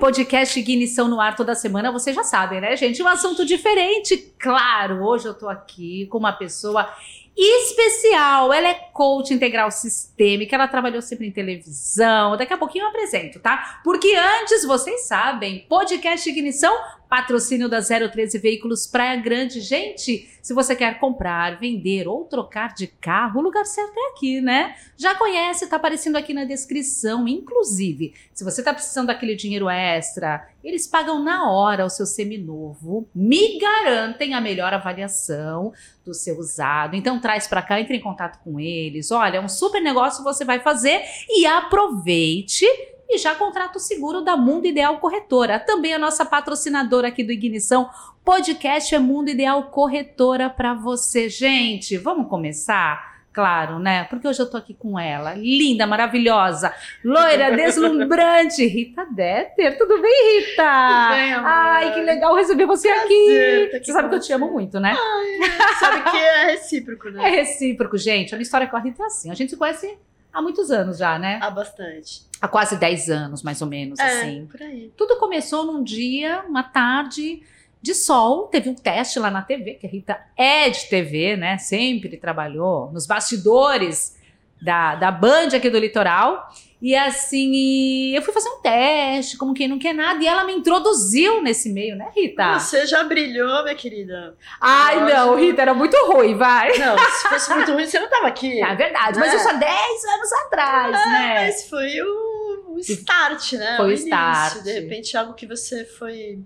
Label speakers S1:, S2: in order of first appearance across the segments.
S1: Podcast Ignição no ar toda semana, vocês já sabem, né, gente? Um assunto diferente, claro. Hoje eu tô aqui com uma pessoa especial. Ela é coach integral sistêmica, ela trabalhou sempre em televisão. Daqui a pouquinho eu apresento, tá? Porque antes, vocês sabem, podcast Ignição Patrocínio da 013 Veículos Praia Grande. Gente, se você quer comprar, vender ou trocar de carro, o lugar certo é aqui, né? Já conhece, tá aparecendo aqui na descrição. Inclusive, se você tá precisando daquele dinheiro extra, eles pagam na hora o seu seminovo. Me garantem a melhor avaliação do seu usado. Então traz para cá, entre em contato com eles. Olha, é um super negócio você vai fazer e aproveite e já contrata o seguro da Mundo Ideal Corretora. Também a nossa patrocinadora aqui do Ignição Podcast é Mundo Ideal Corretora para você. Gente, vamos começar? Claro, né? Porque hoje eu tô aqui com ela, linda, maravilhosa, loira, deslumbrante, Rita Deter. Tudo bem, Rita?
S2: Tudo bem, amor.
S1: Ai, que legal receber você
S2: Prazer
S1: aqui.
S2: tá aqui
S1: Você sabe que eu te amo muito, né?
S2: Ai, sabe que é recíproco,
S1: É
S2: né?
S1: recíproco, gente. A minha história com a Rita é assim. A gente se conhece há muitos anos já, né?
S2: Há bastante.
S1: Há quase 10 anos, mais ou menos,
S2: É,
S1: assim.
S2: por aí.
S1: Tudo começou num dia, uma tarde de sol. Teve um teste lá na TV, que a Rita é de TV, né? Sempre trabalhou nos bastidores da, da Band aqui do litoral. E assim, e eu fui fazer um teste, como quem não quer nada, e ela me introduziu nesse meio, né, Rita?
S2: Você já brilhou, minha querida.
S1: Ai, não. Rita, era muito ruim, vai.
S2: Não, se fosse muito ruim, você não tava aqui.
S1: É verdade, mas
S2: É.
S1: isso há 10 anos atrás, né?
S2: Mas foi o, o start, né?
S1: Foi o
S2: início.
S1: start.
S2: De repente, algo que você foi,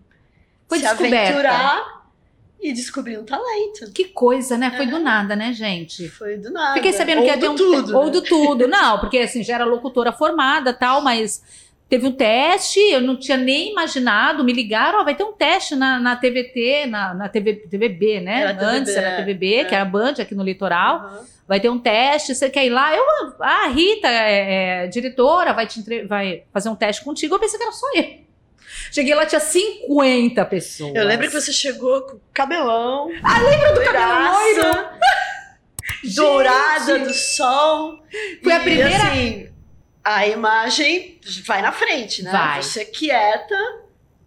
S1: Foi
S2: se
S1: descoberta.
S2: aventurar e descobrir um talento.
S1: Que coisa, né? Foi do
S2: É.
S1: nada, né, gente?
S2: Foi do nada.
S1: Fiquei sabendo
S2: Ou
S1: que ia ter
S2: do
S1: um
S2: tudo.
S1: ou
S2: né?
S1: do tudo. Não, porque assim, já era locutora formada, tal, mas teve um teste, eu não tinha nem imaginado, me ligaram, ó, vai ter um teste na, na TVT, na, na TV, TVB, né?
S2: Era TVB,
S1: Antes era
S2: é,
S1: TVB, que
S2: é.
S1: era Band aqui no litoral.
S2: Aham.
S1: Vai ter um teste, você quer ir lá? Eu, ah, a Rita é, é diretora, vai, te vai fazer um teste contigo. Eu pensei que era só eu. Cheguei lá, tinha 50 pessoas.
S2: Eu lembro que você chegou com cabelão.
S1: Ah, lembra do cabelo loiro?
S2: Dourada do sol.
S1: Foi a
S2: E,
S1: primeira-
S2: Assim, a imagem vai na frente, né?
S1: Vai.
S2: Você quieta.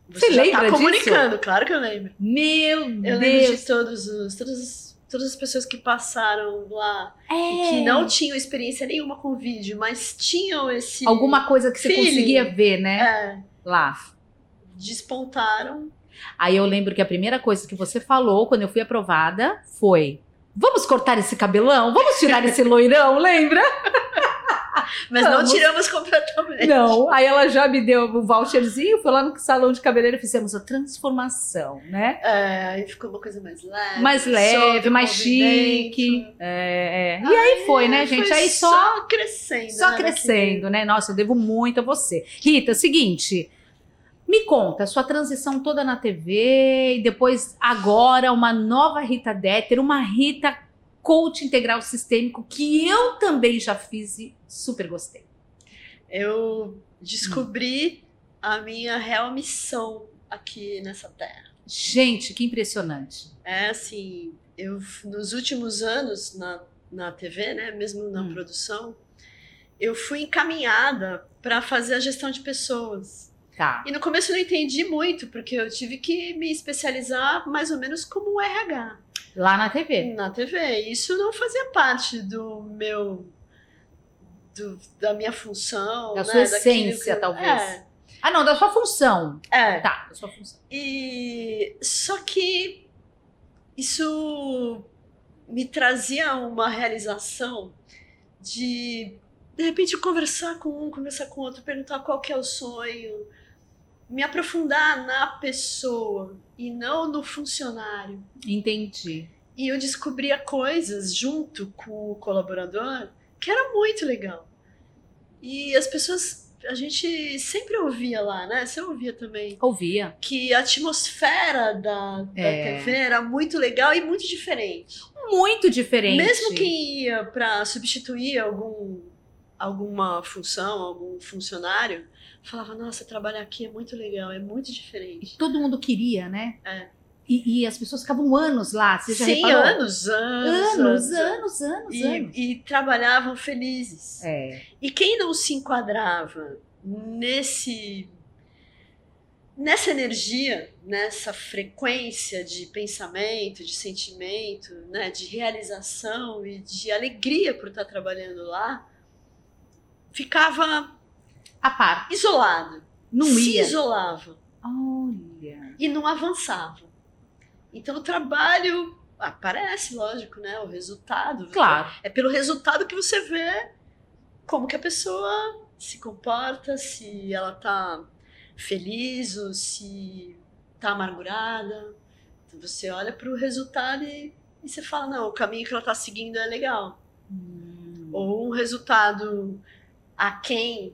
S1: Você
S2: Você, já
S1: lembra
S2: tá
S1: disso?
S2: comunicando, claro que eu lembro.
S1: Meu
S2: Eu lembro
S1: Deus.
S2: de todos os, todas, as- todas as pessoas que passaram lá
S1: É.
S2: e que não tinham experiência nenhuma com vídeo, mas tinham esse.
S1: Alguma coisa que você
S2: feeling.
S1: conseguia ver, né?
S2: É,
S1: Lá.
S2: Despontaram.
S1: Aí eu lembro que a primeira coisa que você falou quando eu fui aprovada foi: Vamos cortar esse cabelão? Vamos tirar esse loirão, lembra?
S2: Mas
S1: Vamos.
S2: não tiramos completamente.
S1: Não. Aí ela já me deu o voucherzinho, foi lá no salão de cabeleireiro e fizemos a transformação, né?
S2: É, aí ficou uma coisa mais leve.
S1: Mais leve, mais chique. É, é. E aí foi, né, gente?
S2: Foi
S1: Aí só
S2: só crescendo.
S1: Só
S2: né,
S1: crescendo, né? Nossa, eu devo muito a você. Rita, seguinte. Me conta, sua transição toda na TV e depois agora uma nova Rita Deter, uma Rita coach integral sistêmico que eu também já fiz e super gostei.
S2: Eu descobri a minha real missão aqui nessa terra.
S1: Gente, que impressionante.
S2: É assim, eu nos últimos anos na, na TV, né, mesmo na
S1: Hum.
S2: produção, eu fui encaminhada para fazer a gestão de pessoas.
S1: Tá.
S2: E no começo eu não entendi muito, porque eu tive que me especializar mais ou menos como um RH
S1: Lá na TV.
S2: na TV. Isso não fazia parte do meu do- da minha função,
S1: Da
S2: né,
S1: sua essência,
S2: eu-
S1: talvez.
S2: É,
S1: Ah, não, da sua função.
S2: é.
S1: Tá, da sua função.
S2: E só que isso me trazia uma realização de de repente conversar com um, conversar com outro, perguntar qual que é o sonho, me aprofundar na pessoa e não no funcionário.
S1: Entendi.
S2: E eu descobria coisas junto com o colaborador que era muito legal. E as pessoas, a gente sempre ouvia lá, né? Você ouvia também
S1: Ouvia.
S2: que a atmosfera da, da
S1: É.
S2: TV era muito legal e muito diferente.
S1: Muito diferente.
S2: Mesmo quem ia para substituir algum, alguma função, algum funcionário, falava: Nossa, trabalhar aqui é muito legal, é muito diferente.
S1: Todo mundo queria, né?
S2: É.
S1: E, e as pessoas ficavam anos lá, você já
S2: Sim,
S1: reparou?
S2: anos, anos,
S1: anos, anos, anos,
S2: E,
S1: anos.
S2: e trabalhavam felizes.
S1: É,
S2: E quem não se enquadrava nesse nessa energia, nessa frequência de pensamento, de sentimento, né, de realização e de alegria por estar trabalhando lá, ficava
S1: a par,
S2: isolado,
S1: não
S2: se
S1: ia.
S2: isolava
S1: Olha,
S2: e não avançava. Então o trabalho aparece, lógico, né, o resultado.
S1: claro.
S2: É pelo resultado que você vê como que a pessoa se comporta, se ela tá feliz ou se tá amargurada. Então você olha para o resultado e, e você fala, não, o caminho que ela tá seguindo é legal.
S1: Hum.
S2: Ou um resultado aquém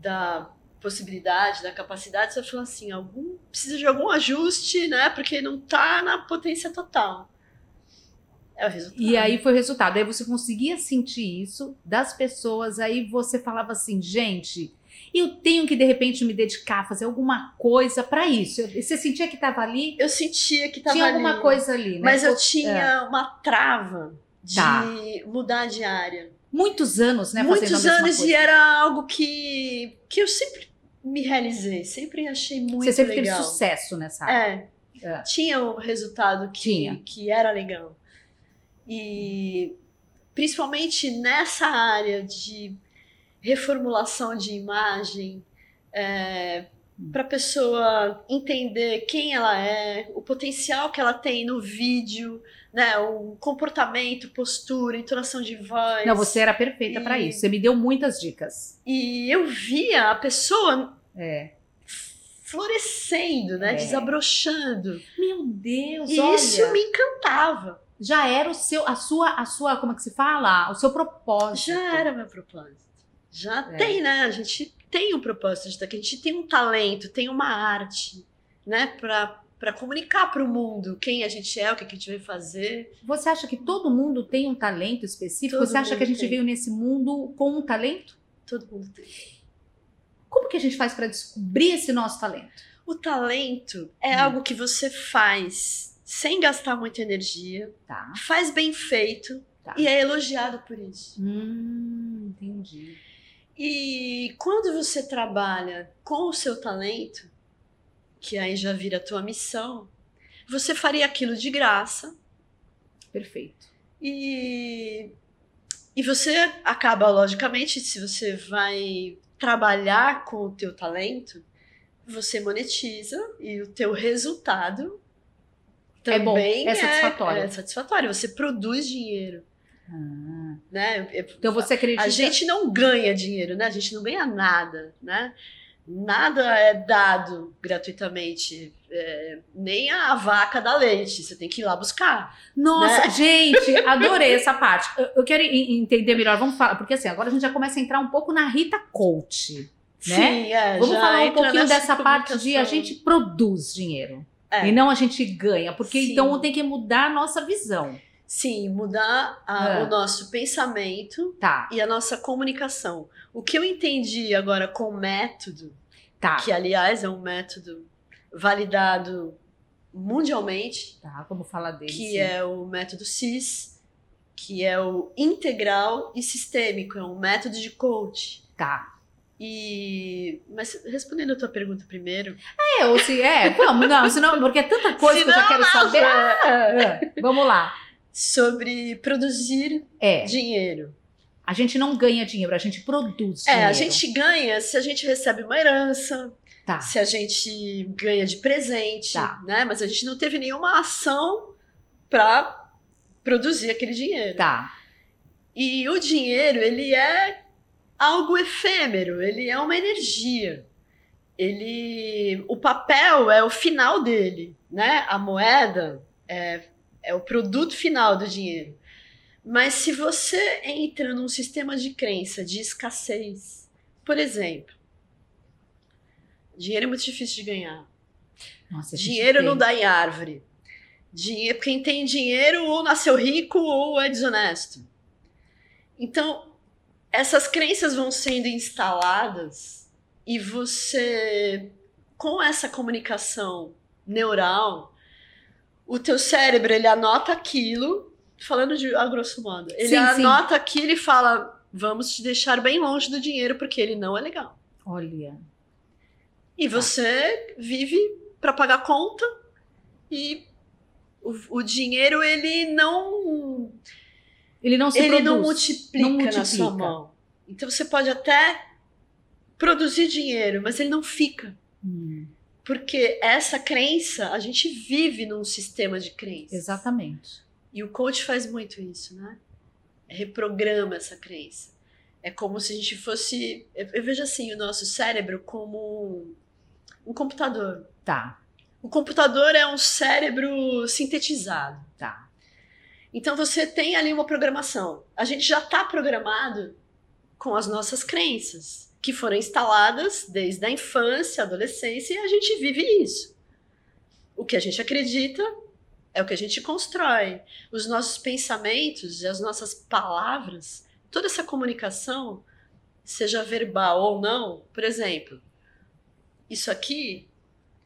S2: da possibilidade, da capacidade, você fala assim, algum precisa de algum ajuste, né? Porque não tá na potência total. É o resultado.
S1: E aí foi o resultado. Aí você conseguia sentir isso das pessoas. Aí você falava assim, gente, eu tenho que de repente me dedicar, fazer alguma coisa pra isso. Eu- Você sentia que estava ali?
S2: eu sentia que tava
S1: Tinha alguma
S2: ali.
S1: coisa ali, né?
S2: Mas eu
S1: Pô,
S2: tinha uma trava de
S1: Tá.
S2: mudar de área.
S1: Muitos anos, né?
S2: Muitos anos e era algo que, que eu sempre me realizei, sempre achei muito
S1: Você sempre
S2: legal.
S1: teve sucesso nessa área.
S2: É,
S1: É.
S2: tinha um resultado que,
S1: Tinha.
S2: que era legal. E principalmente nessa área de reformulação de imagem, para a pessoa entender quem ela é, o potencial que ela tem no vídeo, né, o comportamento, postura, entonação de voz.
S1: Não, você era perfeita
S2: E-
S1: isso. Você me deu muitas dicas.
S2: E eu via a pessoa
S1: É.
S2: florescendo, né,
S1: É.
S2: desabrochando.
S1: Meu Deus,
S2: E
S1: olha.
S2: isso me encantava.
S1: Já era o seu, a sua, a sua, como é que se fala? O seu propósito.
S2: Já era meu propósito. Já
S1: É.
S2: tem, né? A gente tem um propósito de estar aqui. A gente tem um talento, tem uma arte, né? Pra, pra comunicar pro mundo quem a gente é, o que a gente veio fazer.
S1: Você acha que todo mundo tem um talento específico?
S2: Todo
S1: Você acha que a gente
S2: tem.
S1: veio nesse mundo com um talento?
S2: Todo mundo tem.
S1: Como que a gente faz pra descobrir esse nosso talento?
S2: O talento é
S1: Hum.
S2: algo que você faz sem gastar muita energia,
S1: Tá.
S2: faz bem feito
S1: Tá.
S2: e é elogiado por isso.
S1: Hum, entendi.
S2: E quando você trabalha com o seu talento, que aí já vira a tua missão, você faria aquilo de graça
S1: Perfeito.
S2: e, e você acaba, logicamente, se você vai trabalhar com o teu talento, você monetiza e o teu resultado
S1: É bom,
S2: também
S1: é satisfatório.
S2: É, satisfatório. Você produz dinheiro,
S1: Ah,
S2: né?
S1: então você acredita...
S2: A gente não ganha dinheiro, né? A gente não ganha nada, né? Nada é dado gratuitamente. é, nem a vaca dá leite. Você tem que ir lá buscar.
S1: Nossa,
S2: né?
S1: gente, adorei essa parte. Eu, eu quero en- entender melhor, vamos falar, porque assim, agora a gente já começa a entrar um pouco na Rita Coach, né?
S2: Sim, é,
S1: Vamos falar um pouquinho dessa parte de a gente produz dinheiro.
S2: É.
S1: E não a gente ganha, porque
S2: Sim.
S1: então tem que mudar a nossa visão.
S2: Sim, mudar a-
S1: É.
S2: o nosso pensamento
S1: Tá,
S2: e a nossa comunicação. O que eu entendi agora com método,
S1: tá.
S2: que aliás é um método validado mundialmente,
S1: Tá, vamos falar dele.
S2: que
S1: sim.
S2: é o método CIS, que é o integral e sistêmico, é um método de coach.
S1: Tá.
S2: E mas respondendo a tua pergunta primeiro,
S1: É, ou se é, vamos, não, senão, porque é tanta coisa que eu já quero
S2: não,
S1: saber. Ah, ah, vamos lá.
S2: Sobre produzir
S1: É,
S2: dinheiro.
S1: a gente não ganha dinheiro, a gente produz
S2: É,
S1: dinheiro.
S2: a gente ganha se a gente recebe uma herança,
S1: Tá,
S2: se a gente ganha de presente,
S1: Tá.
S2: né? Mas a gente não teve nenhuma ação para produzir aquele dinheiro.
S1: tá.
S2: E o dinheiro, ele é algo efêmero, ele é uma energia. Ele, o papel é o final dele, né? A moeda é, é o produto final do dinheiro. Mas se você entra num sistema de crença de escassez, por exemplo, dinheiro é muito difícil de ganhar.
S1: Nossa,
S2: Dinheiro
S1: tem.
S2: não dá em árvore. Dinheiro, quem tem dinheiro ou nasceu rico ou é desonesto. Então, essas crenças vão sendo instaladas e você, com essa comunicação neural, o teu cérebro ele anota aquilo, falando de a grosso modo, ele
S1: Sim, sim.
S2: anota aquilo e fala: vamos te deixar bem longe do dinheiro porque ele não é legal.
S1: Olha.
S2: E você vive para pagar conta e o, o dinheiro ele não
S1: Ele não se
S2: ele
S1: produz.
S2: não multiplica,
S1: não
S2: na sua
S1: multiplica.
S2: mão. Então você pode até produzir dinheiro, mas ele não fica. Porque essa crença, a gente vive num sistema de crenças.
S1: exatamente.
S2: E o coach faz muito isso, né? Reprograma essa crença. É como se a gente fosse. Eu vejo assim o nosso cérebro como um computador.
S1: Tá,
S2: O computador é um cérebro sintetizado.
S1: tá.
S2: Então você tem ali uma programação. A gente já está programado com as nossas crenças, que foram instaladas desde a infância, adolescência, e a gente vive isso. O que a gente acredita é o que a gente constrói. Os nossos pensamentos e as nossas palavras, toda essa comunicação, seja verbal ou não, por exemplo, isso aqui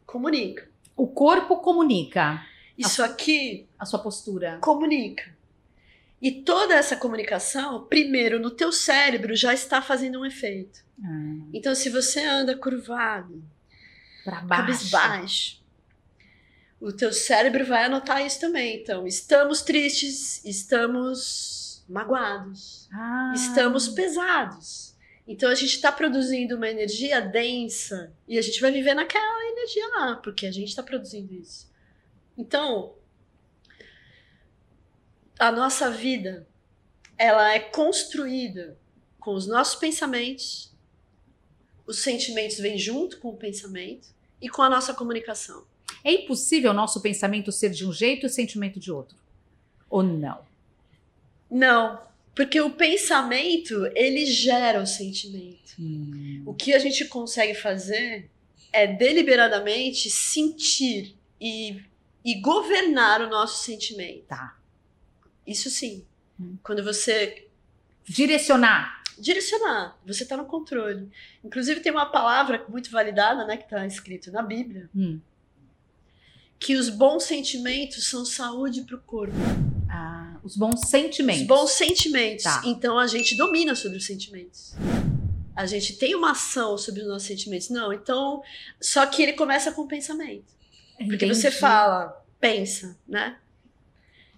S2: comunica.
S1: O corpo comunica
S2: Isso aqui
S1: a sua postura.
S2: comunica. E toda essa comunicação, primeiro no teu cérebro, já está fazendo um efeito.
S1: Ah,
S2: Então, se você anda curvado,
S1: baixo.
S2: cabisbaixo, o teu cérebro vai anotar isso também. Então, estamos tristes, estamos magoados,
S1: Ah,
S2: estamos pesados. Então, a gente está produzindo uma energia densa e a gente vai viver naquela energia lá, porque a gente está produzindo isso. Então, a nossa vida, ela é construída com os nossos pensamentos, os sentimentos vêm junto com o pensamento e com a nossa comunicação.
S1: É impossível o nosso pensamento ser de um jeito e o sentimento de outro. Ou não?
S2: Não, porque o pensamento, ele gera o sentimento. O que a gente consegue fazer é deliberadamente sentir e, e governar o nosso sentimento.
S1: Tá.
S2: Isso sim.
S1: Hum.
S2: Quando você
S1: Direcionar.
S2: direcionar, você está no controle. Inclusive tem uma palavra muito validada, né, que está escrito na Bíblia,
S1: Hum.
S2: que os bons sentimentos são saúde para o corpo.
S1: Ah, os bons sentimentos.
S2: Os bons sentimentos.
S1: Tá.
S2: Então a gente domina sobre os sentimentos. A gente tem uma ação sobre os nossos sentimentos. Não, então. Só que ele começa com o pensamento. Porque você
S1: Entendi.
S2: fala, pensa, né?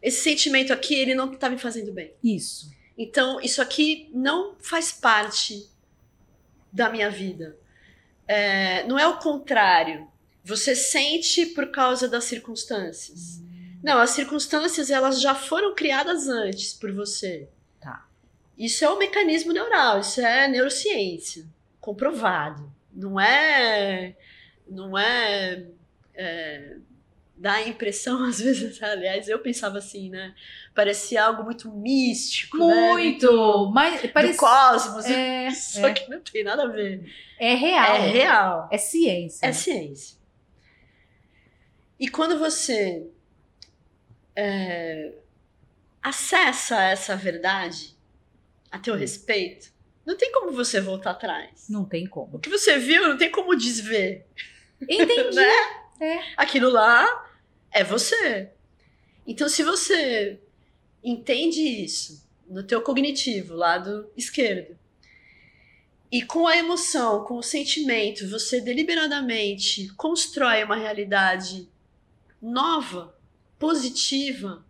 S2: Esse sentimento aqui, ele não tá me fazendo bem.
S1: Isso.
S2: Então, isso aqui não faz parte da minha vida. É, não é o contrário. Você sente por causa das circunstâncias. Não, as circunstâncias elas já foram criadas antes por você.
S1: Tá.
S2: Isso é um mecanismo neural, isso é neurociência, comprovado. Não é, não é, é dá a impressão às vezes, aliás, eu pensava assim, né? Parecia algo muito místico, né?
S1: Muito. Mas parece.
S2: cosmos.
S1: É,
S2: Só
S1: é,
S2: que não tem nada a ver.
S1: é real.
S2: É real.
S1: É ciência.
S2: É ciência. E quando você é, acessa essa verdade a teu respeito, não tem como você voltar atrás.
S1: Não tem
S2: O
S1: como.
S2: que você viu, não tem como desver.
S1: Entendi.
S2: Né?
S1: É.
S2: Aquilo lá é você. Então, se você entende isso no teu cognitivo, lado esquerdo, e com a emoção, com o sentimento, você deliberadamente constrói uma realidade nova, positiva,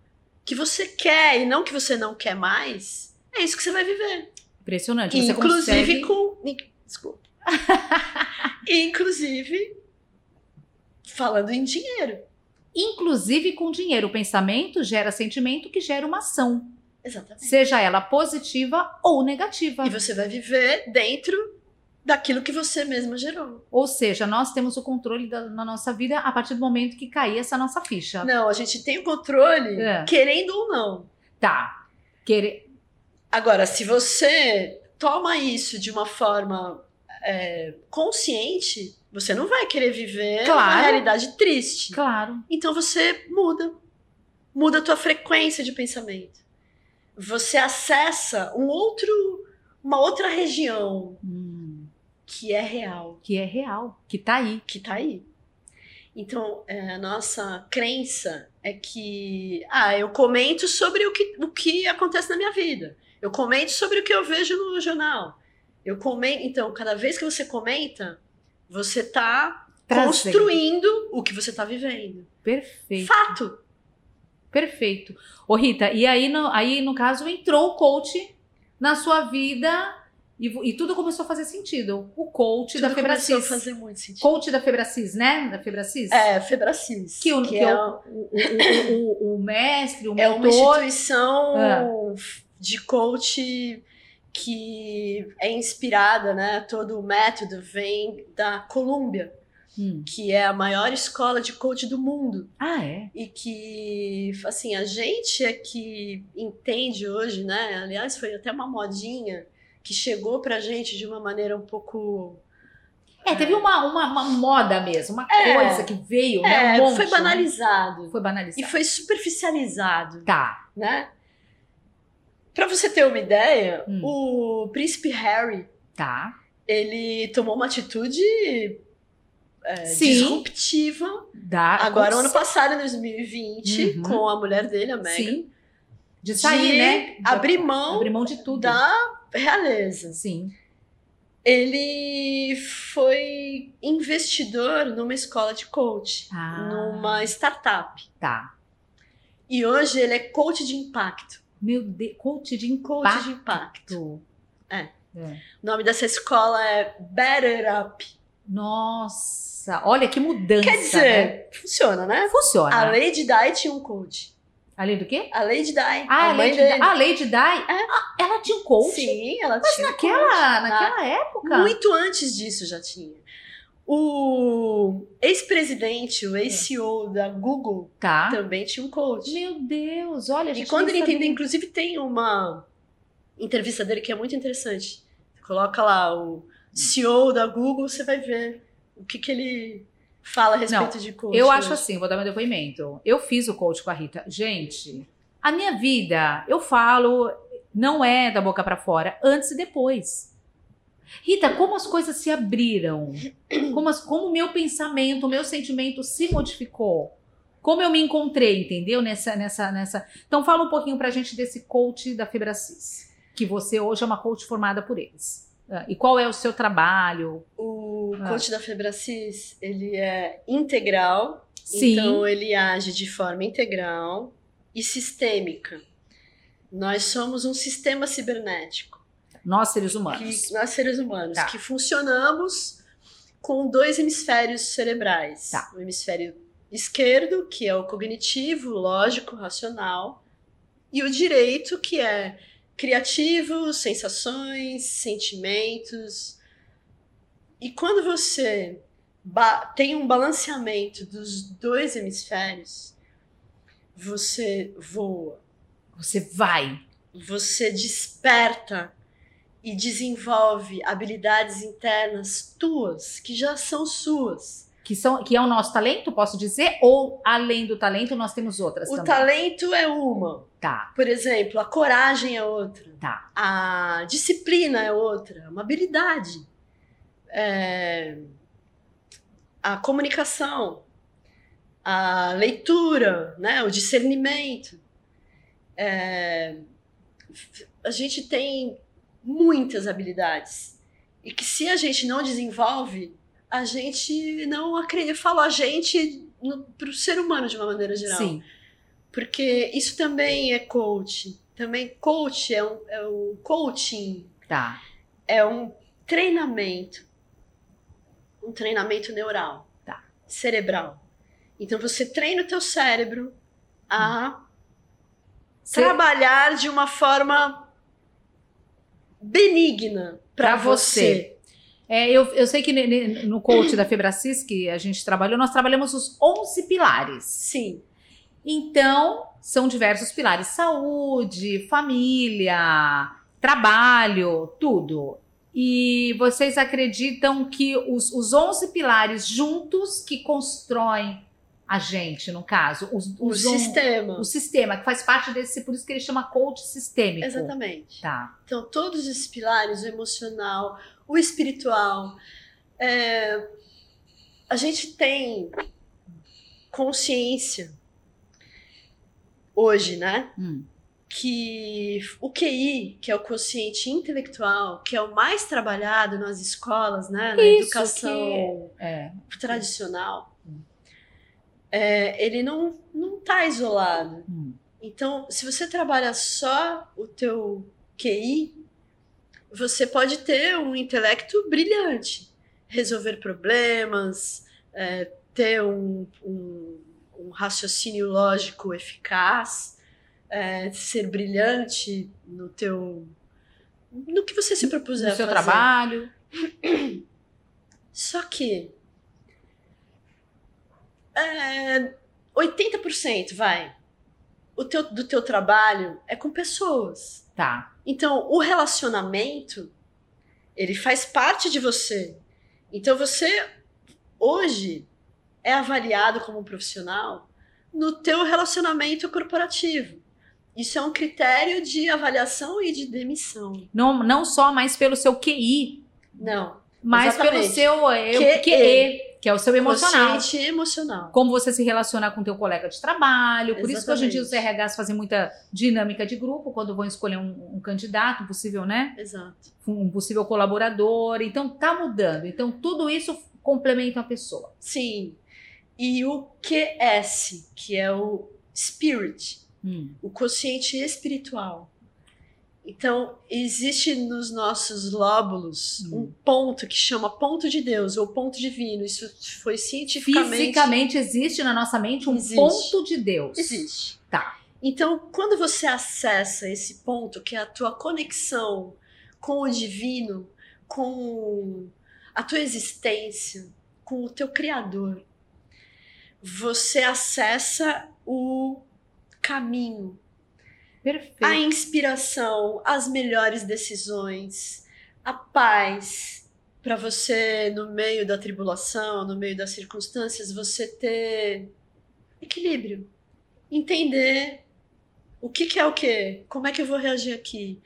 S2: que você quer e não que você não quer mais, é isso que você vai viver.
S1: Impressionante. Você
S2: Inclusive
S1: consegue...
S2: com. Desculpa. Inclusive falando em dinheiro.
S1: Inclusive com dinheiro. O pensamento gera sentimento que gera uma ação.
S2: Exatamente.
S1: Seja ela positiva ou negativa.
S2: E você vai viver dentro daquilo que você mesma gerou.
S1: Ou seja, nós temos o controle da, na nossa vida a partir do momento que cair essa nossa ficha.
S2: Não, a gente tem o controle,
S1: É.
S2: querendo ou não.
S1: Tá. Querer...
S2: Agora, se você toma isso de uma forma é, consciente, você não vai querer viver uma
S1: Claro.
S2: realidade triste.
S1: Claro.
S2: Então você muda. Muda a tua frequência de pensamento. Você acessa um outro, uma outra região
S1: Hum,
S2: que é real,
S1: que é real. Que tá aí.
S2: que tá aí. Então, é, a nossa crença é que, ah, eu comento sobre o que, o que acontece na minha vida. Eu comento sobre o que eu vejo no jornal. Eu comento, então, cada vez que você comenta, você está construindo o que você está vivendo.
S1: Perfeito.
S2: Fato.
S1: Perfeito. Ô Rita, e aí no, aí no caso entrou o coach na sua vida e, e tudo começou a fazer sentido. O coach
S2: Tudo
S1: da
S2: começou
S1: Febracis.
S2: a fazer muito sentido.
S1: Coach da Febracis, né? Da Febracis?
S2: É, Febracis.
S1: Que, o, que
S2: é,
S1: o, o, o, o mestre, o
S2: é uma
S1: mentor.
S2: instituição
S1: Ah.
S2: de coach que é inspirada, né? Todo o método vem da Colômbia,
S1: Hum.
S2: que é a maior escola de coach do mundo.
S1: Ah, é?
S2: E que, assim, a gente é que entende hoje, né? Aliás, foi até uma modinha que chegou pra gente de uma maneira um pouco.
S1: É, teve uma, uma, uma moda mesmo, uma
S2: É.
S1: coisa que veio, né?
S2: É,
S1: Um monte,
S2: foi
S1: né?
S2: banalizado.
S1: Foi banalizado.
S2: E foi superficializado,
S1: Tá.
S2: né? Pra você ter uma ideia,
S1: Hum.
S2: o príncipe Harry,
S1: Tá.
S2: ele tomou uma atitude é, disruptiva.
S1: Dá.
S2: Agora, ano passado, em 2020,
S1: Uhum.
S2: com a mulher dele, a Meghan,
S1: Sim. De sair,
S2: de
S1: né?
S2: Abrir mão
S1: abrir mão de tudo.
S2: da realeza.
S1: Sim.
S2: Ele foi investidor numa escola de coach,
S1: Ah,
S2: numa startup.
S1: Tá.
S2: E hoje ele é coach de impacto.
S1: Meu Deus, coach de
S2: Coach
S1: impacto.
S2: de impacto.
S1: É.
S2: O nome dessa escola é Better Up.
S1: Nossa, olha que mudança.
S2: Quer dizer,
S1: né?
S2: funciona, né?
S1: funciona.
S2: A Lady Di tinha um coach.
S1: Além do quê?
S2: A Lady Di,
S1: Ah,
S2: a
S1: a Lady. Di. Ah, Lady Di. Ah, ela tinha um coach?
S2: Sim, ela
S1: Mas
S2: tinha um
S1: naquela,
S2: coach.
S1: naquela época?
S2: Ah, Muito antes disso já tinha. O ex-presidente, o ex-CEO da Google,
S1: Tá.
S2: também tinha um coach.
S1: Meu Deus, olha, a gente
S2: E quando ele entendeu, inclusive tem uma entrevista dele que é muito interessante. Coloca lá o CEO da Google, você vai ver o que, que ele fala a respeito de coach.
S1: Eu
S2: hoje.
S1: acho assim, vou dar meu depoimento. Eu fiz o coach com a Rita. Gente, a minha vida, eu falo, não é da boca pra fora, antes e depois. Rita, como as coisas se abriram? Como, as- como o meu pensamento, o meu sentimento se modificou? Como eu me encontrei, entendeu? Nessa, nessa, nessa. Então fala um pouquinho pra gente desse coach da Fibracis, que você hoje é uma coach formada por eles. Ah, E qual é o seu trabalho?
S2: O
S1: Ah.
S2: coach da Febracis, ele é integral,
S1: Sim.
S2: então ele age de forma integral e sistêmica. Nós somos um sistema cibernético.
S1: Nós, seres humanos.
S2: que nós seres humanos,
S1: Tá.
S2: que funcionamos com dois hemisférios cerebrais.
S1: Tá.
S2: O hemisfério esquerdo, que é o cognitivo, lógico, racional, e o direito, que é criativo, sensações, sentimentos. E quando você tem um balanceamento dos dois hemisférios, você voa
S1: Você vai.
S2: você desperta e desenvolve habilidades internas tuas, que já são suas.
S1: Que, são, que é o nosso talento, posso dizer? Ou além do talento, nós temos outras
S2: O
S1: também?
S2: talento é uma.
S1: Tá,
S2: Por exemplo, a coragem é outra.
S1: tá.
S2: A disciplina é outra. Uma habilidade. É, A comunicação. A leitura, né? o discernimento. É, A gente tem muitas habilidades. E que se a gente não desenvolve, a gente não acredita. Eu falo a gente para o ser humano de uma maneira geral.
S1: Sim.
S2: Porque isso também é coach. Também coach é um, é um coaching,
S1: Tá.
S2: é um treinamento. Um treinamento neural.
S1: Tá.
S2: Cerebral. Então você treina o teu cérebro a trabalhar de uma forma benigna para
S1: você.
S2: você.
S1: É, eu, eu sei que no coach da Febracis, que a gente trabalhou, nós trabalhamos os 11 pilares.
S2: Sim.
S1: Então, são diversos pilares: saúde, família, trabalho, tudo. E vocês acreditam que os, os 11 pilares juntos que constroem a gente, no caso, os,
S2: O
S1: os on-
S2: sistema.
S1: o sistema, que faz parte desse, por isso que ele chama coach sistêmico.
S2: Exatamente.
S1: Tá.
S2: Então, todos esses pilares, o emocional, o espiritual, é, a gente tem consciência hoje, né?
S1: Hum.
S2: Que o QI, que é o quociente intelectual, que é o mais trabalhado nas escolas, né? Na
S1: Isso,
S2: educação
S1: É.
S2: tradicional, é, ele não, não tá isolado.
S1: Hum.
S2: Então, se você trabalha só o teu QI, você pode ter um intelecto brilhante, resolver problemas, é, ter um, um- um raciocínio lógico eficaz, é, ser brilhante no teu no que você se propuser
S1: No seu
S2: fazer.
S1: trabalho.
S2: Só que é, 80% vai o teu, do teu trabalho é com pessoas.
S1: Tá.
S2: Então, o relacionamento, ele faz parte de você. Então, você hoje é avaliado como um profissional no teu relacionamento corporativo. Isso é um critério de avaliação e de demissão.
S1: Não, não só mais pelo seu QI,
S2: Não.
S1: mas
S2: Exatamente.
S1: pelo seu eu,
S2: QE.
S1: QE, que é o seu emocional.
S2: Consciente emocional.
S1: Como você se relaciona com teu colega de trabalho. Por isso que hoje em dia os
S2: Exatamente.
S1: RHs fazem muita dinâmica de grupo quando vão escolher um, um candidato, possível, né?
S2: Exato.
S1: Um possível colaborador. Então tá mudando. Então tudo isso complementa a pessoa.
S2: Sim. E o QS, que é o spirit,
S1: Hum.
S2: o consciente espiritual. Então, existe nos nossos lóbulos
S1: Hum.
S2: um ponto que chama ponto de Deus ou ponto divino. Isso foi cientificamente.
S1: Fisicamente existe na nossa mente um
S2: Existe.
S1: ponto de Deus.
S2: Existe.
S1: Tá.
S2: Então, quando você acessa esse ponto, que é a tua conexão com o divino, com a tua existência, com o teu criador, você acessa o caminho,
S1: Perfeito.
S2: a inspiração, as melhores decisões, a paz para você no meio da tribulação, no meio das circunstâncias, você ter equilíbrio, entender o que, que é o que, como é que eu vou reagir aqui.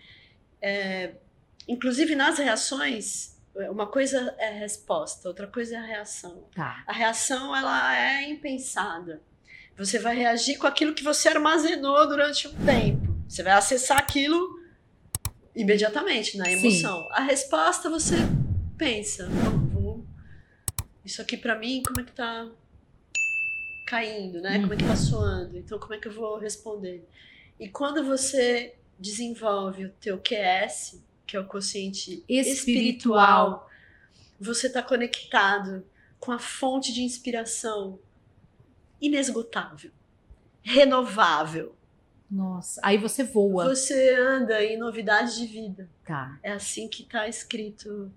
S2: É, inclusive nas reações, uma coisa é a resposta, outra coisa é a reação.
S1: Tá.
S2: A reação ela é impensada. Você vai reagir com aquilo que você armazenou durante um tempo. Você vai acessar aquilo imediatamente na
S1: Sim.
S2: emoção. A resposta você pensa, "Bom, vou isso aqui pra mim como é que tá caindo, né? Como é que tá soando? Então como é que eu vou responder? E quando você desenvolve o teu QS, que é o consciente
S1: Espiritual.
S2: espiritual, você está conectado com a fonte de inspiração inesgotável, renovável.
S1: Nossa. Aí você voa.
S2: Você anda em novidade de vida.
S1: Tá.
S2: É assim que está escrito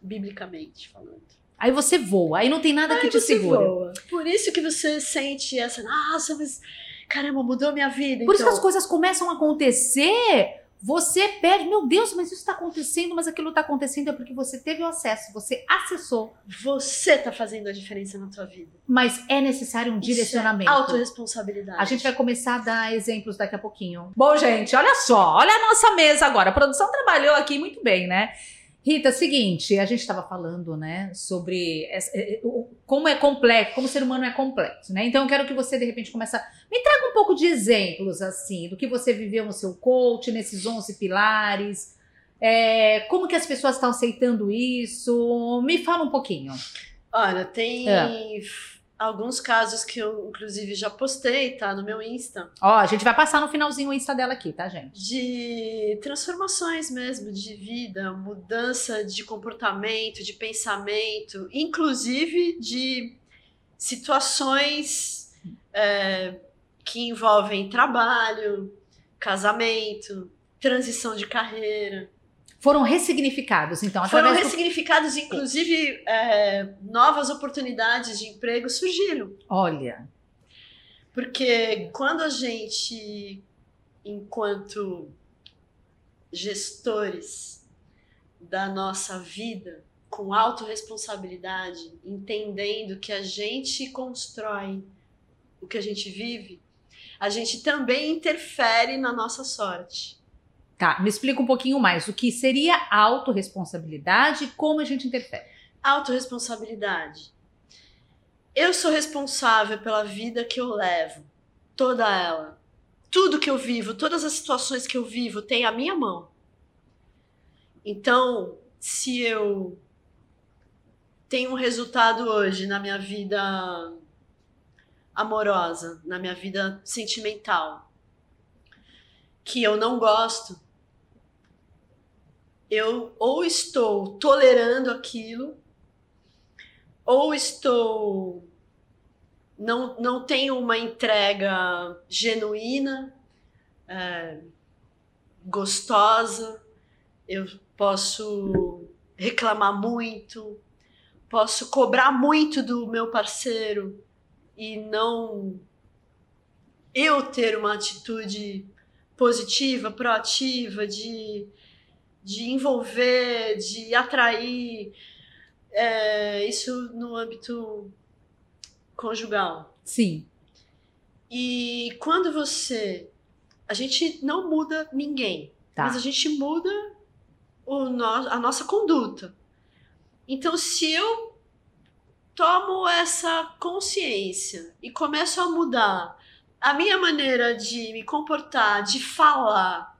S2: biblicamente falando.
S1: Aí você voa. Aí não tem nada que
S2: Aí
S1: te
S2: você
S1: segura.
S2: voa. Por isso que você sente essa, nossa, mas caramba, mudou minha vida.
S1: Por isso que
S2: então.
S1: as coisas começam a acontecer. Você perde, meu Deus, mas isso está acontecendo, mas aquilo está acontecendo é porque você teve o acesso, você acessou.
S2: Você tá fazendo a diferença na tua vida.
S1: Mas é necessário um direcionamento.
S2: Isso é autorresponsabilidade.
S1: A gente vai começar a dar exemplos daqui a pouquinho. Bom, gente, olha só, olha a nossa mesa agora. A produção trabalhou aqui muito bem, né? Rita, seguinte, a gente estava falando, né, sobre essa- eh, o- como é complexo, como o ser humano é complexo, né? Então eu quero que você de repente comece a me traga um pouco de exemplos assim do que você viveu no seu coach, nesses 11 pilares. É, como que as pessoas estão aceitando isso? Me fala um pouquinho.
S2: Olha, tem
S1: É.
S2: alguns casos que eu, inclusive, já postei, tá? No meu Insta.
S1: Ó, a gente vai passar no finalzinho o Insta dela aqui, tá, gente?
S2: De transformações mesmo, de vida, mudança de comportamento, de pensamento, inclusive de situações é, que envolvem trabalho, casamento, transição de carreira.
S1: Foram ressignificados, então,
S2: Foram
S1: através do
S2: ressignificados, inclusive, é, novas oportunidades de emprego surgiram.
S1: Olha,
S2: Porque quando a gente, enquanto gestores da nossa vida, com autorresponsabilidade, entendendo que a gente constrói o que a gente vive, a gente também interfere na nossa sorte.
S1: Tá, me explica um pouquinho mais o que seria autorresponsabilidade e como a gente interfere.
S2: Autoresponsabilidade eu sou responsável pela vida que eu levo, toda ela. Tudo que eu vivo, todas as situações que eu vivo tem a minha mão. Então, se eu tenho um resultado hoje na minha vida amorosa, na minha vida sentimental, que eu não gosto, eu ou estou tolerando aquilo, ou estou não, não tenho uma entrega genuína, é, gostosa, eu posso reclamar muito, posso cobrar muito do meu parceiro e não eu ter uma atitude positiva, proativa, de, de envolver, de atrair. É, isso no âmbito conjugal.
S1: Sim.
S2: E quando você. A gente não muda ninguém,
S1: Tá.
S2: mas a gente muda o no, a nossa conduta. Então, se eu tomo essa consciência e começo a mudar a minha maneira de me comportar, de falar,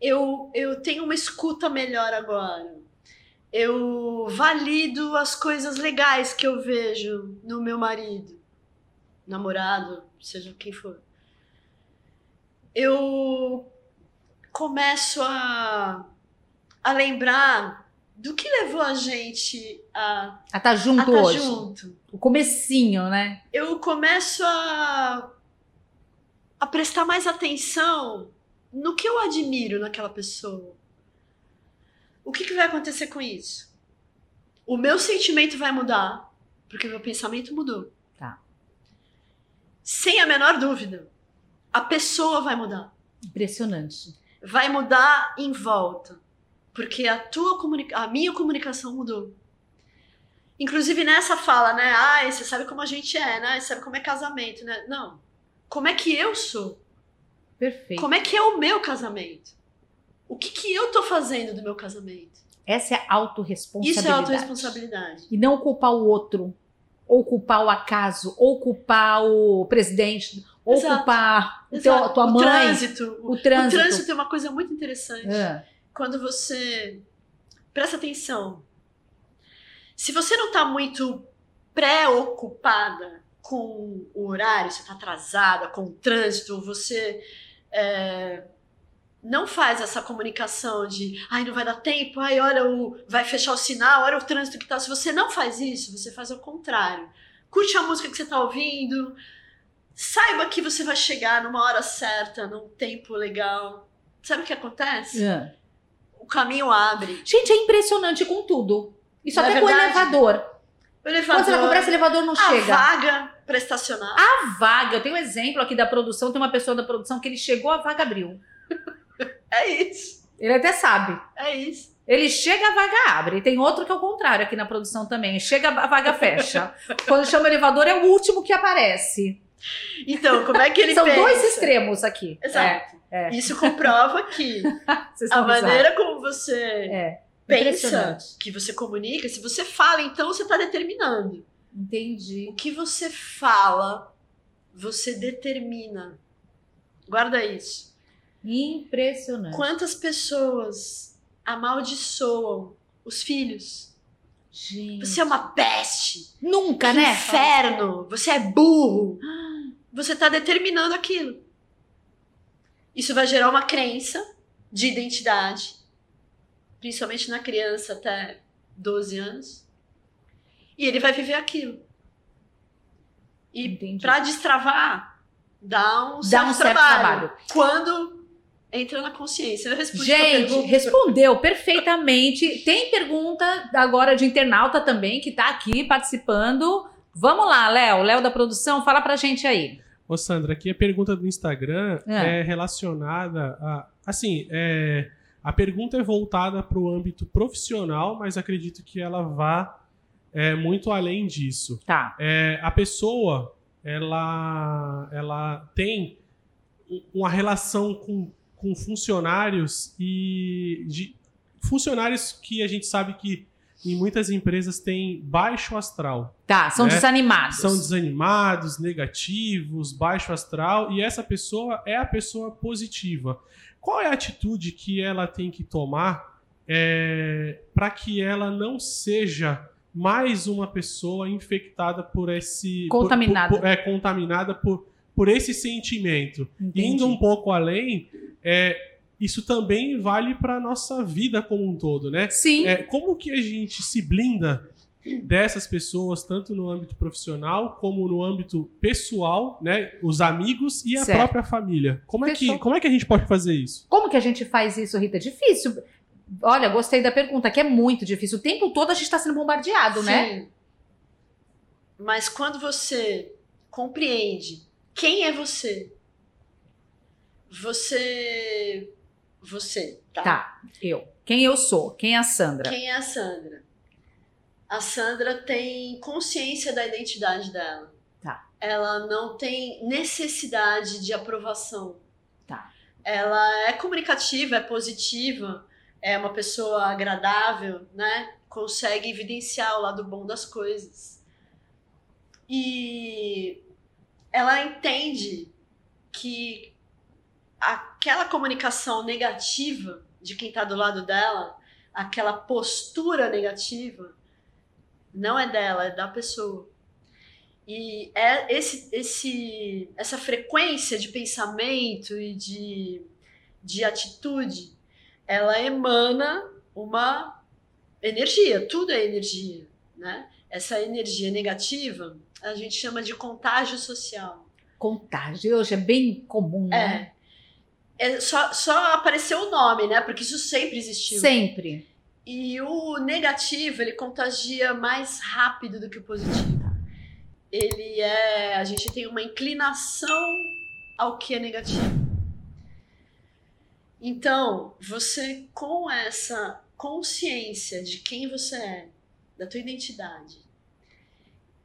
S2: eu, eu tenho uma escuta melhor agora. Eu valido as coisas legais que eu vejo no meu marido, namorado, seja quem for. Eu começo a, a lembrar do que levou a gente a
S1: A tá junto
S2: a tá
S1: hoje.
S2: junto.
S1: O comecinho, né?
S2: Eu começo a, a prestar mais atenção no que eu admiro naquela pessoa. O que, que vai acontecer com isso? O meu sentimento vai mudar, porque o meu pensamento mudou.
S1: Tá.
S2: Sem a menor dúvida. A pessoa vai mudar.
S1: Impressionante.
S2: vai mudar em volta, porque a tua comunica a minha comunicação mudou. Inclusive nessa fala, né? Ai, você sabe como a gente é, né? Você sabe como é casamento, né? Não. Como é que eu sou?
S1: Perfeito.
S2: Como é que é o meu casamento? O que que eu tô fazendo do meu casamento?
S1: Essa é autorresponsabilidade.
S2: Isso é autorresponsabilidade.
S1: E não culpar o outro, ou culpar o acaso, ou culpar o presidente, ou
S2: Exato.
S1: culpar o teu,
S2: Exato.
S1: tua
S2: o
S1: mãe,
S2: Trânsito.
S1: o trânsito.
S2: O trânsito é uma coisa muito interessante.
S1: Ah,
S2: quando você presta atenção. Se você não está muito preocupada com o horário, você está atrasada, com o trânsito, você é, não faz essa comunicação de ai, não vai dar tempo, ai, olha, o, vai fechar o sinal, olha o trânsito que tá. Se você não faz isso, você faz o contrário. Curte a música que você está ouvindo, saiba que você vai chegar numa hora certa, num tempo legal. Sabe o que acontece?
S1: ah.
S2: o caminho abre.
S1: Gente, é impressionante com tudo. Isso
S2: Não é
S1: até com o elevador.
S2: O elevador,
S1: Quando você vai comprar esse elevador, não
S2: a
S1: chega.
S2: vaga para estacionar.
S1: A vaga, eu tenho um exemplo aqui da produção, tem uma pessoa da produção que ele chegou, a vaga abriu.
S2: É isso.
S1: Ele até sabe.
S2: É isso.
S1: Ele chega, a vaga abre. E tem outro que é o contrário aqui na produção também. Chega, a vaga fecha. Quando chama o elevador, é o último que aparece.
S2: Então, como é que ele
S1: São
S2: pensa?
S1: dois extremos aqui.
S2: Exato.
S1: É, é.
S2: Isso comprova que a maneira como você
S1: É.
S2: pensa, que você comunica, se você fala, então você está determinando.
S1: Entendi.
S2: O que você fala, você determina. Guarda isso.
S1: Impressionante.
S2: Quantas pessoas amaldiçoam os filhos?
S1: Gente.
S2: Você é uma peste.
S1: Nunca,
S2: Que
S1: né?
S2: inferno! Você é burro! Você está determinando aquilo. Isso vai gerar uma crença de identidade, principalmente na criança até 12 anos. E ele vai viver aquilo. E para destravar, dá um
S1: Dá
S2: certo,
S1: um certo
S2: trabalho.
S1: trabalho.
S2: Quando entra na consciência. Eu respondi a
S1: Gente, respondeu perfeitamente. Tem pergunta agora de internauta também que tá aqui participando. Vamos lá, Léo. Léo da produção, fala pra gente aí.
S3: Ô, Sandra, aqui a pergunta do Instagram
S1: É.
S3: é, relacionada a. Assim, é, a pergunta é voltada para o âmbito profissional, mas acredito que ela vá é, muito além disso.
S1: Tá.
S3: É, a pessoa, ela, ela tem uma relação com, com funcionários e de funcionários que a gente sabe que em muitas empresas têm baixo astral.
S1: Tá, são
S3: né?
S1: desanimados.
S3: São desanimados, negativos, baixo astral, e essa pessoa é a pessoa positiva. Qual é a atitude que ela tem que tomar é, para que ela não seja mais uma pessoa infectada por esse.
S1: Contaminada.
S3: por- por- é, contaminada por, por esse sentimento.
S1: Entendi.
S3: Indo um pouco além, é, isso também vale para nossa vida como um todo, né?
S1: Sim.
S3: É, como que a gente se blinda dessas pessoas, tanto no âmbito profissional como no âmbito pessoal, né? Os amigos e a
S1: Certo.
S3: própria família. Como é, que, como é que a gente pode fazer isso?
S1: Como que a gente faz isso, Rita? Difícil. Olha, gostei da pergunta, que é muito difícil. O tempo todo a gente está sendo bombardeado, né?
S2: Sim. Mas quando você compreende quem é você, você. Você, tá?
S1: Tá, eu. Quem eu sou? Quem é a Sandra?
S2: Quem é a Sandra? A Sandra tem consciência da identidade dela.
S1: Tá.
S2: Ela não tem necessidade de aprovação.
S1: Tá.
S2: Ela é comunicativa, é positiva, é uma pessoa agradável, né? Consegue evidenciar o lado bom das coisas. E ela entende que aquela comunicação negativa de quem está do lado dela, aquela postura negativa, não é dela, é da pessoa. E é esse, esse, essa frequência de pensamento e de, de atitude, ela emana uma energia, tudo é energia, né? Essa energia negativa a gente chama de contágio social.
S1: Contágio. Hoje é bem comum, né?
S2: É. É, só, só apareceu o nome, né? Porque isso sempre existiu.
S1: Sempre.
S2: E o negativo, ele contagia mais rápido do que o positivo. Ele é. A gente tem uma inclinação ao que é negativo. Então, você com essa consciência de quem você é, da tua identidade,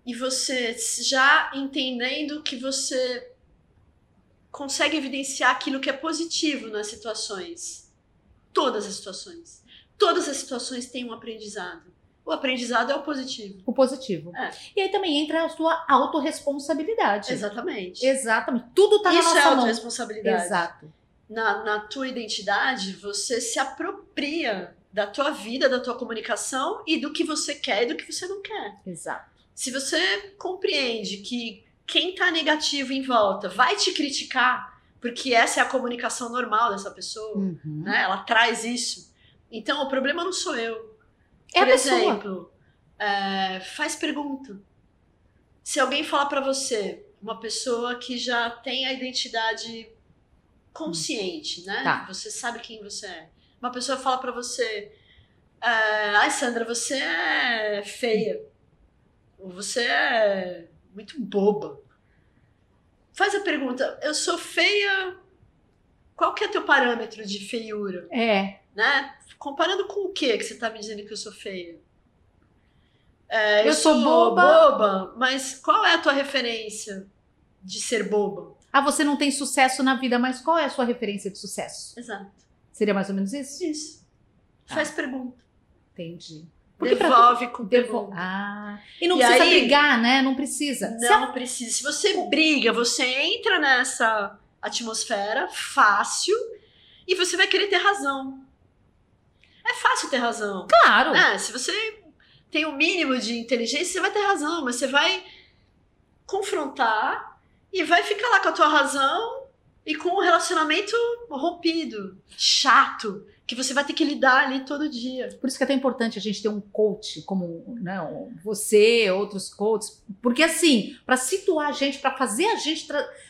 S2: e você já entendendo que você consegue evidenciar aquilo que é positivo nas situações, todas as situações todas as situações têm um aprendizado. O aprendizado é o positivo.
S1: O positivo.
S2: É.
S1: E aí também entra a sua autorresponsabilidade.
S2: Exatamente.
S1: Exatamente. Tudo tá na
S2: Isso é
S1: nossa mão.
S2: autorresponsabilidade.
S1: Exato.
S2: Na, na tua identidade, você se apropria da tua vida, da tua comunicação e do que você quer e do que você não quer.
S1: Exato.
S2: Se você compreende que quem tá negativo em volta vai te criticar, porque essa é a comunicação normal dessa pessoa,
S1: Uhum.
S2: né? Ela traz isso. Então, o problema não sou eu.
S1: É a
S2: Por
S1: pessoa.
S2: exemplo, é, faz pergunta. Se alguém falar pra você, uma pessoa que já tem a identidade consciente, né?
S1: Tá.
S2: Você sabe quem você é. Uma pessoa fala pra você, é, ai Sandra, você é feia. Ou você é muito boba. Faz a pergunta, eu sou feia. Qual que é teu parâmetro de feiura?
S1: É.
S2: né? Comparando com o que que você tá me dizendo que eu sou feia? É,
S1: Eu sou boba.
S2: boba, mas qual é a tua referência de ser boba?
S1: Ah, você não tem sucesso na vida, mas qual é a sua referência de sucesso?
S2: Exato.
S1: Seria mais ou menos isso?
S2: Isso.
S1: Tá.
S2: Faz pergunta.
S1: Entendi. Porque pra
S2: Devolve com
S1: Devo...
S2: pergunta.
S1: Ah. E não
S2: E
S1: precisa
S2: aí-
S1: brigar, né? Não precisa. Se a-
S2: Não precisa. Se você briga, você entra nessa atmosfera fácil e você vai querer ter razão. É fácil ter razão.
S1: Claro.
S2: É, se você tem o mínimo de inteligência, você vai ter razão, mas você vai confrontar e vai ficar lá com a tua razão e com um relacionamento rompido, chato, que você vai ter que lidar ali todo dia.
S1: Por isso que é tão importante a gente ter um coach como né, você, outros coaches, porque assim, para situar a gente, para fazer a gente,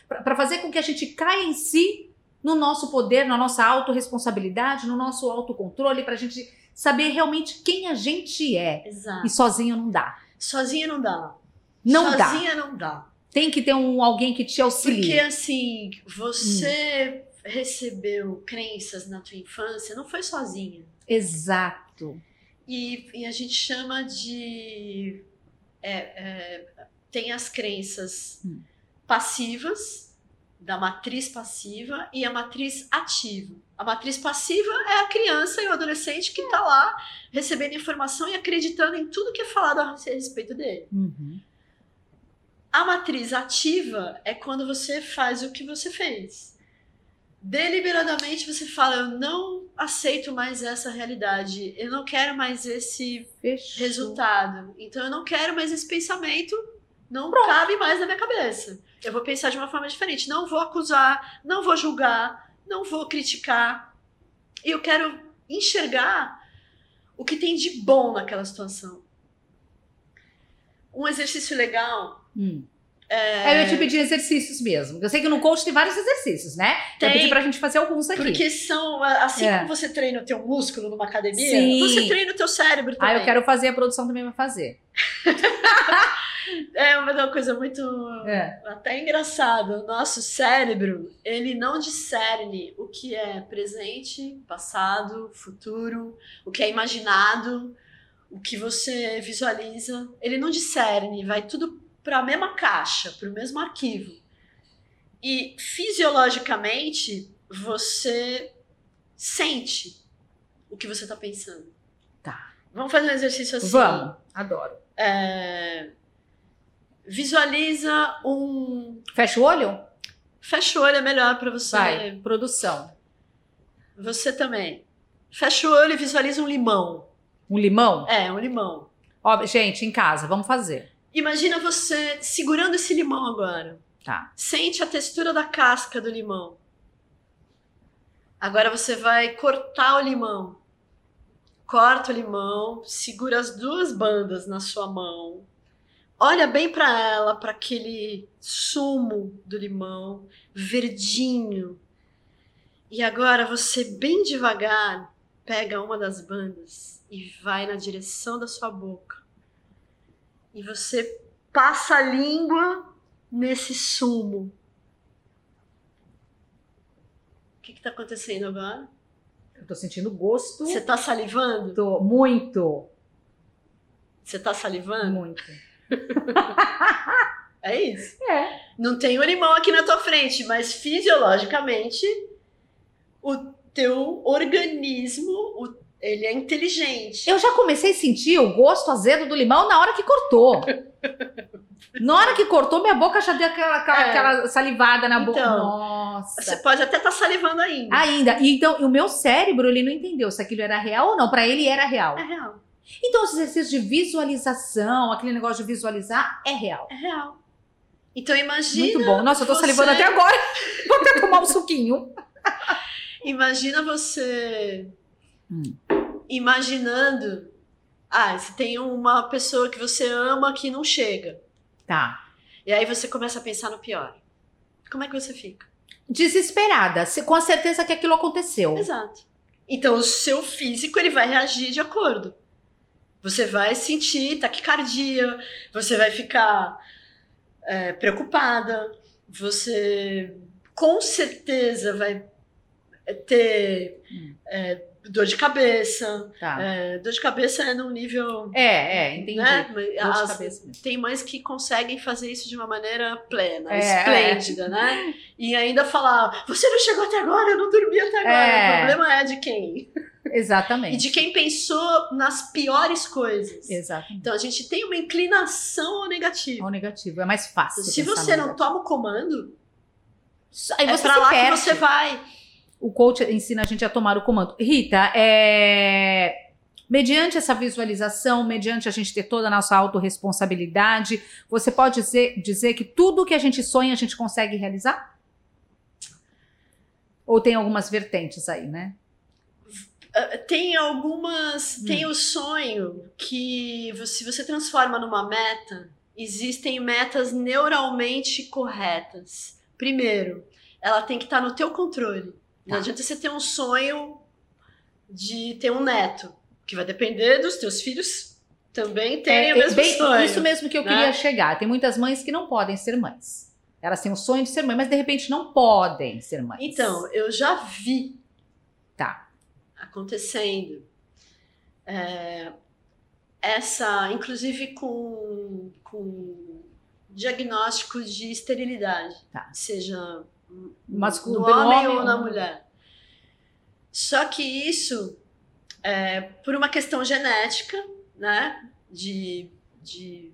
S1: para fazer com que a gente caia em si no nosso poder, na nossa autorresponsabilidade, no nosso autocontrole, para a gente saber realmente quem a gente é.
S2: Exato.
S1: E sozinho não dá.
S2: Sozinha não dá.
S1: Não dá.
S2: Sozinha não dá.
S1: Tem que ter um alguém que te
S2: Porque
S1: auxilie.
S2: assim, você recebeu crenças na tua infância, não foi sozinha.
S1: Exato.
S2: E, e a gente chama de. é, é, tem as crenças
S1: Hum.
S2: passivas, da matriz passiva e a matriz ativa. A matriz passiva é a criança e o adolescente que está lá recebendo informação e acreditando em tudo que é falado a respeito dele.
S1: Uhum.
S2: A matriz ativa é quando você faz o que você fez. Deliberadamente você fala: Eu não aceito mais essa realidade, eu não quero mais esse
S1: Fechou.
S2: resultado, então eu não quero mais esse pensamento, não
S1: Pronto.
S2: cabe mais na minha cabeça. Eu vou pensar de uma forma diferente, não vou acusar, não vou julgar, não vou criticar. E eu quero enxergar o que tem de bom naquela situação. Um exercício legal
S1: Hum. É... Eu ia te pedir exercícios mesmo. Eu sei que no coach tem vários exercícios, né? Eu
S2: Tem.
S1: pedi pra gente fazer alguns aqui.
S2: Porque são, assim
S1: É.
S2: como você treina o teu músculo numa academia,
S1: Sim.
S2: você treina o teu cérebro também.
S1: Ah, eu quero fazer, a produção também vai fazer.
S2: É uma coisa muito
S1: É.
S2: até engraçada. O nosso cérebro, ele não discerne o que é presente, passado, futuro, o que é imaginado, o que você visualiza. Ele não discerne, vai tudo para a mesma caixa, para o mesmo arquivo. E fisiologicamente, você sente o que você está pensando.
S1: Tá.
S2: Vamos fazer um exercício assim.
S1: Vamos. Adoro.
S2: É, Visualiza um.
S1: Fecha o olho?
S2: Fecha o olho, é melhor para você.
S1: Vai. Produção.
S2: Você também. Fecha o olho e visualiza um limão.
S1: Um limão?
S2: É, um limão.
S1: Ó, gente, em casa, vamos fazer.
S2: Imagina você segurando esse limão agora.
S1: Tá.
S2: Sente a textura da casca do limão. Agora você vai cortar o limão. Corta o limão, segura as duas bandas na sua mão. Olha bem para ela, para aquele sumo do limão, verdinho. E agora você, bem devagar, pega uma das bandas e vai na direção da sua boca. E você passa a língua nesse sumo. O que está acontecendo agora?
S1: Eu tô sentindo gosto.
S2: Você está salivando?
S1: Tô muito,
S2: Você está salivando?
S1: muito.
S2: É isso.
S1: É.
S2: Não tem o limão aqui na tua frente, mas fisiologicamente o teu organismo, o- ele é inteligente.
S1: Eu já comecei a sentir o gosto azedo do limão na hora que cortou. Na hora que cortou, minha boca já deu aquela, aquela,
S2: É.
S1: aquela salivada na boca.
S2: Então,
S1: Nossa.
S2: Você pode até estar salivando ainda.
S1: Ainda. E Então, o meu cérebro, ele não entendeu se aquilo era real ou não. Pra ele era real.
S2: É real.
S1: Então, os exercícios de visualização, aquele negócio de visualizar, é real.
S2: É real. Então imagina,
S1: Muito bom. Nossa, eu tô
S2: você-
S1: salivando até agora. Vou até tomar um suquinho.
S2: imagina você
S1: Hum.
S2: imaginando, ah, se tem uma pessoa que você ama que não chega.
S1: Tá.
S2: E aí você começa a pensar no pior. Como é que você fica?
S1: Desesperada, se- com a certeza que aquilo aconteceu.
S2: Exato. Então o seu físico ele vai reagir de acordo. Você vai sentir taquicardia, você vai ficar é, preocupada, você com certeza vai ter
S1: Hum.
S2: é, dor de cabeça.
S1: Tá.
S2: É, dor de cabeça é num nível.
S1: É, é, entendi.
S2: Né?
S1: Dor de
S2: As- tem mães que conseguem fazer isso de uma maneira plena,
S1: É,
S2: esplêndida, né? E ainda falar, você não chegou até agora, eu não dormi até agora.
S1: É.
S2: O problema é de quem?
S1: Exatamente.
S2: E de quem pensou nas piores coisas.
S1: Exatamente.
S2: Então a gente tem uma inclinação ao negativo.
S1: Ao negativo. É mais fácil.
S2: Se você não
S1: negativo.
S2: toma o comando,
S1: Aí
S2: é
S1: você
S2: pra
S1: se
S2: lá
S1: perde.
S2: que você vai.
S1: O coach ensina a gente a tomar o comando. Rita, é... mediante essa visualização, mediante a gente ter toda a nossa autorresponsabilidade, você pode dizer, dizer que tudo que a gente sonha a gente consegue realizar? Ou tem algumas vertentes aí, né?
S2: Uh, Tem algumas.
S1: Hum.
S2: Tem o sonho que se você transforma numa meta, existem metas neuralmente corretas. Primeiro, ela tem que estar no teu controle. Não
S1: Tá.
S2: adianta você ter um sonho de ter um neto, que vai depender dos teus filhos também terem
S1: É,
S2: o mesmo
S1: bem-
S2: sonho.
S1: Isso mesmo que eu
S2: né?
S1: queria chegar. Tem muitas mães que não podem ser mães. Elas têm o sonho de ser mãe, mas de repente não podem ser mães.
S2: Então, eu já vi
S1: Tá.
S2: acontecendo. É, essa, inclusive com, com diagnóstico de esterilidade,
S1: Tá.
S2: seja
S1: Masculino,
S2: no
S1: pelo
S2: homem,
S1: homem
S2: ou na mulher. Só que isso, é, por uma questão genética, né, de, de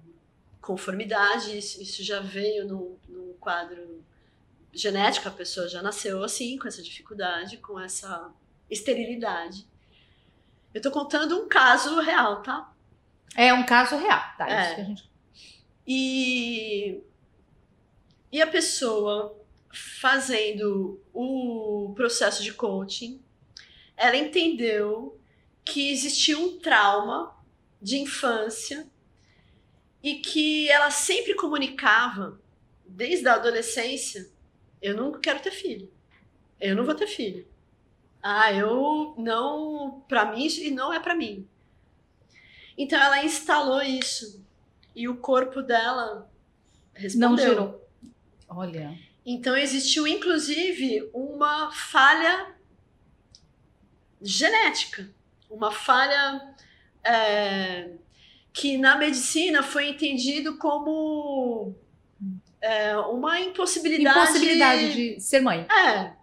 S2: conformidade, isso, isso já veio no, no quadro genético, a pessoa já nasceu assim, com essa dificuldade, com essa esterilidade. Eu tô contando um caso real, tá?
S1: É um caso real, tá?
S2: É.
S1: Isso que a gente...
S2: E, e a pessoa fazendo o processo de coaching, ela entendeu que existia um trauma de infância e que ela sempre comunicava, desde a adolescência, eu não quero ter filho. Eu não vou ter filho. Ah, eu não, pra mim e não é pra mim. Então ela instalou isso e o corpo dela respondeu.
S1: Não gerou. Olha.
S2: Então existiu inclusive uma falha genética, uma falha é, que na medicina foi entendido como é, uma impossibilidade.
S1: Impossibilidade de ser mãe.
S2: É.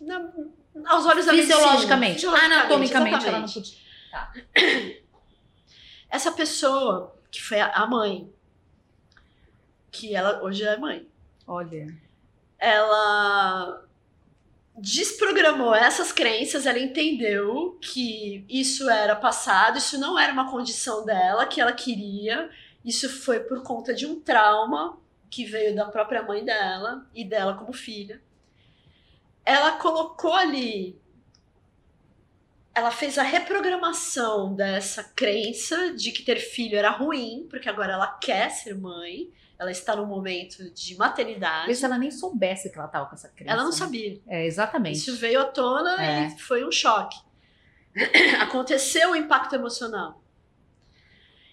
S2: Na- aos olhos da medicina.
S1: Fisiologicamente.
S2: Fisiologicamente,
S1: Anatomicamente ela não podia.
S2: Essa pessoa, que foi a mãe, que ela hoje é mãe,
S1: Olha.
S2: ela desprogramou essas crenças, ela entendeu que isso era passado, isso não era uma condição dela, que ela queria, isso foi por conta de um trauma que veio da própria mãe dela e dela como filha. Ela colocou ali ela fez a reprogramação dessa crença de que ter filho era ruim, porque agora ela quer ser mãe, ela está num momento de maternidade.
S1: Talvez ela nem soubesse que ela tava com essa crença.
S2: Ela não
S1: né?
S2: sabia.
S1: É, exatamente.
S2: Isso veio à tona
S1: É.
S2: e foi um choque. Aconteceu o impacto emocional.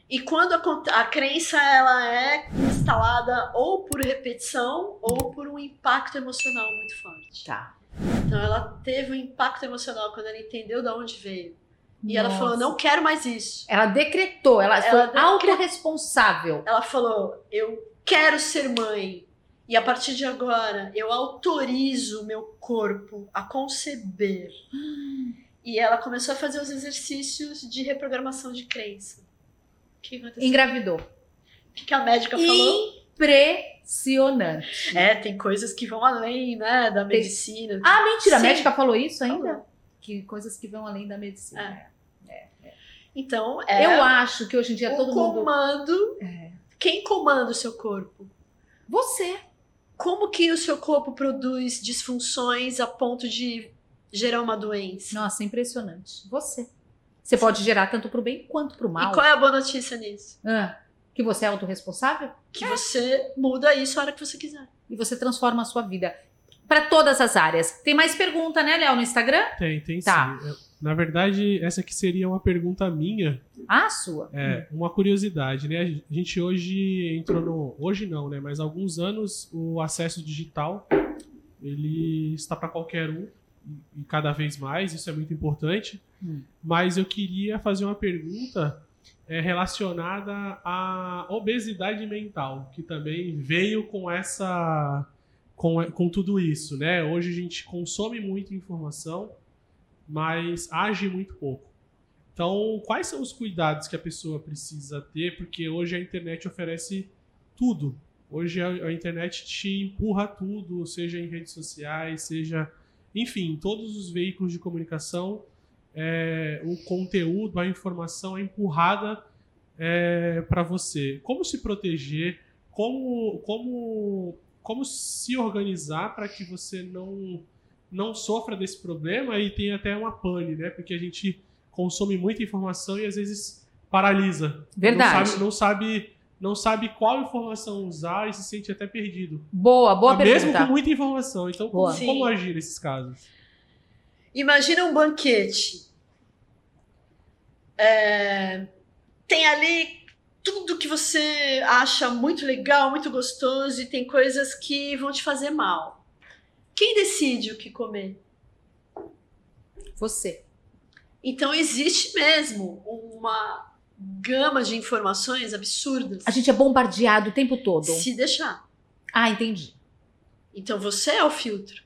S2: E quando a, a crença ela é instalada ou por repetição ou por um impacto emocional muito forte.
S1: Tá.
S2: Então ela teve um impacto emocional quando ela entendeu de onde veio. E ela
S1: Nossa.
S2: falou: não quero mais isso.
S1: Ela decretou, ela,
S2: Ela
S1: foi
S2: decre-
S1: autorresponsável.
S2: Ela falou: eu quero ser mãe. E a partir de agora, eu autorizo o meu corpo a conceber. E ela começou a fazer os exercícios de reprogramação de crença. O que aconteceu?
S1: Engravidou.
S2: O que que a médica falou?
S1: Impressionante.
S2: É, tem coisas que vão além, né, da medicina.
S1: Ah, mentira, a
S2: Sim.
S1: médica falou isso ainda?
S2: Falou.
S1: Que coisas que vão além da medicina.
S2: Então, é
S1: Eu acho que hoje em dia
S2: o
S1: todo mundo.
S2: comando.
S1: É.
S2: Quem comanda o seu corpo?
S1: Você.
S2: Como que o seu corpo produz disfunções a ponto de gerar uma doença?
S1: Nossa, impressionante. Você. Você pode gerar tanto pro bem quanto pro mal.
S2: E qual é a boa notícia nisso?
S1: Ah, que você é autorresponsável
S2: Que você muda isso a hora que você quiser.
S1: e você transforma a sua vida para todas as áreas. Tem mais pergunta, né, Léo, no Instagram?
S3: Tem, tem
S1: Tá.
S3: sim. Eu- Na verdade, essa aqui seria uma pergunta minha,
S1: Ah, sua.
S3: é, uma curiosidade, né? A gente hoje entrou no. Hoje não, né? Mas há alguns anos o acesso digital ele está para qualquer um e- e cada vez mais, isso é muito importante.
S1: Hum.
S3: Mas eu queria fazer uma pergunta é, relacionada à obesidade mental, que também veio com essa. Com, com tudo isso, né? Hoje a gente consome muita informação, mas age muito pouco. Então, quais são os cuidados que a pessoa precisa ter? Porque hoje a internet oferece tudo. Hoje a, internet te empurra tudo, seja em redes sociais, seja. Enfim, todos os veículos de comunicação, é, o conteúdo, a informação é empurrada para você. Como se proteger? Como, como, como se organizar para que você não, não sofra desse problema e tenha até uma pane, né? Porque a gente consome muita informação e às vezes paralisa.
S1: Verdade.
S3: Não sabe, não sabe, não sabe qual informação usar e se sente até perdido.
S1: Boa, boa
S3: Mesmo
S1: pergunta.
S3: com muita informação. Então, como,
S1: Boa.
S3: como
S2: Sim.
S3: agir nesses casos?
S2: Imagina um banquete. É, tem ali tudo que você acha muito legal, muito gostoso, e tem coisas que vão te fazer mal. Quem decide o que comer?
S1: Você.
S2: Então existe mesmo uma gama de informações absurdas.
S1: A gente é bombardeado o tempo todo.
S2: Se deixar.
S1: Ah, entendi.
S2: Então você é o filtro.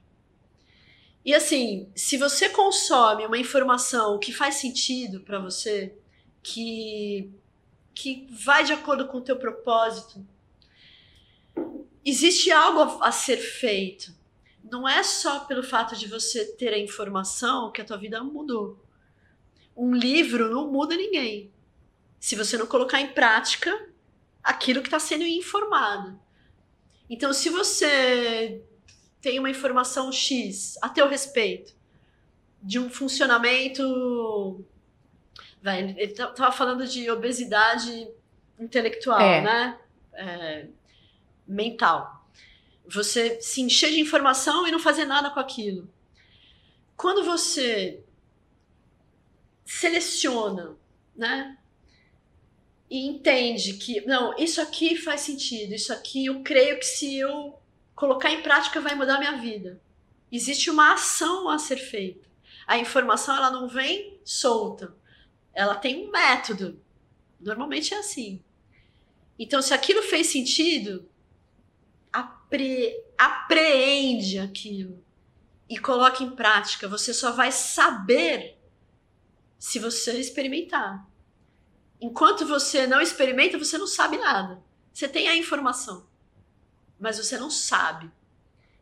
S2: E assim, se você consome uma informação que faz sentido para você, que que vai de acordo com o teu propósito, existe algo a, a ser feito. Não é só pelo fato de você ter a informação que a tua vida mudou. Um livro não muda ninguém. Se você não colocar em prática aquilo que está sendo informado. Então, se você tem uma informação X a teu respeito de um funcionamento. Vai, ele estava falando de obesidade intelectual,
S1: É.
S2: né? É, mental. Você se encher de informação e não fazer nada com aquilo. Quando você seleciona, né? E entende que, não, isso aqui faz sentido, isso aqui eu creio que se eu colocar em prática vai mudar a minha vida. Existe uma ação a ser feita. A informação ela não vem solta. Ela tem um método. Normalmente é assim. Então, se aquilo fez sentido, apre, apreende aquilo e coloque em prática. Você só vai saber se você experimentar. Enquanto você não experimenta, você não sabe nada. Você tem a informação, mas você não sabe.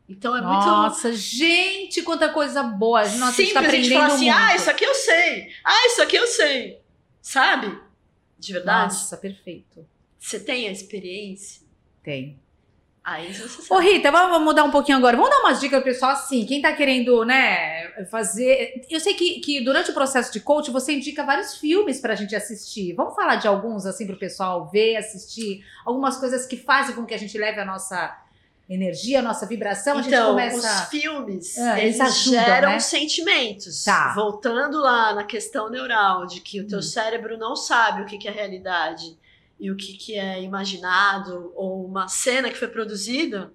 S2: Então é muito
S1: Nossa, gente, quanta coisa boa. Nossa, a gente
S2: simples
S1: tá
S2: a gente
S1: aprendendo
S2: falar assim,
S1: muito.
S2: ah, isso aqui eu sei. Ah, isso aqui eu sei. Sabe? De verdade.
S1: Nossa, perfeito.
S2: Você tem a experiência.
S1: Tem.
S2: Aí você
S1: Ô. Rita, vamos mudar um pouquinho agora. Vamos dar umas dicas pro pessoal assim. Quem tá querendo, né, fazer. Eu sei que, que durante o processo de coach você indica vários filmes pra gente assistir. Vamos falar de alguns, assim, pro pessoal ver, assistir. Algumas coisas que fazem com que a gente leve a nossa energia, a nossa vibração. a gente
S2: então,
S1: começa.
S2: os filmes,
S1: Ah, eles
S2: eles,
S1: ajudam,
S2: geram
S1: né?
S2: sentimentos.
S1: Tá.
S2: Voltando lá na questão neural, de que o teu
S1: Hum.
S2: cérebro não sabe o que que é realidade e o que, que é imaginado, ou uma cena que foi produzida,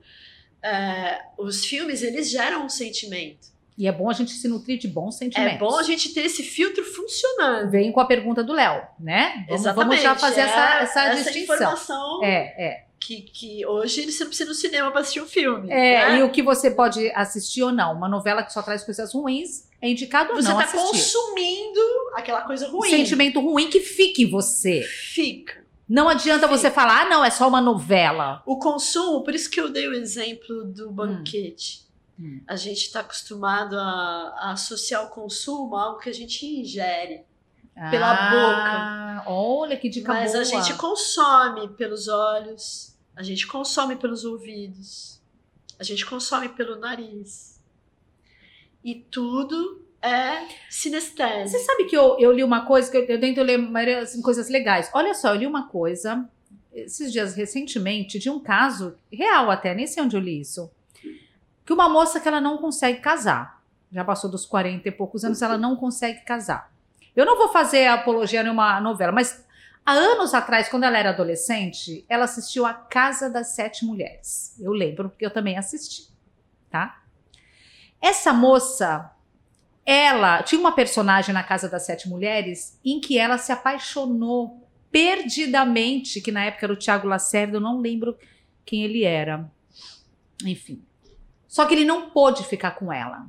S2: é, os filmes, eles geram um sentimento.
S1: E é bom a gente se nutrir de bons sentimentos.
S2: É bom a gente ter esse filtro funcionando.
S1: Vem com a pergunta do Léo, né? Vamos,
S2: Exatamente.
S1: vamos já fazer
S2: é
S1: essa, essa, distinção.
S2: informação
S1: É, é.
S2: que, que hoje você não precisa ir no cinema para assistir um filme.
S1: É,
S2: né?
S1: e o que você pode assistir ou não. Uma novela que só traz coisas ruins é indicado ou
S2: Você
S1: não
S2: tá
S1: assistir.
S2: consumindo aquela coisa ruim.
S1: Sentimento ruim que fique em você.
S2: Fica.
S1: Não adianta
S2: Sim.
S1: você falar, ah, não, é só uma novela.
S2: O consumo, por isso que eu dei o exemplo do banquete.
S1: Hum.
S2: A gente está acostumado a, a associar o consumo a algo que a gente ingere. Pela
S1: ah, Olha que dica
S2: Mas
S1: boa.
S2: a gente consome pelos olhos, a gente consome pelos ouvidos, a gente consome pelo nariz. E tudo é
S1: Você
S2: sinestésico.
S1: sabe que eu, eu li uma coisa, que eu, eu tento ler assim, coisas legais. Olha só, eu li uma coisa, esses dias recentemente, de um caso, real até, nem sei onde eu li isso, que uma moça que ela não consegue casar. Já passou dos 40 e poucos anos, ela não consegue casar. Eu não vou fazer apologia numa novela, mas há anos atrás, quando ela era adolescente, ela assistiu A Casa das Sete Mulheres. Eu lembro, porque eu também assisti, tá? Essa moça, ela tinha uma personagem na Casa das Sete Mulheres em que ela se apaixonou perdidamente, que na época era o Tiago Lacerda, eu não lembro quem ele era. Enfim. Só que ele não pôde ficar com ela.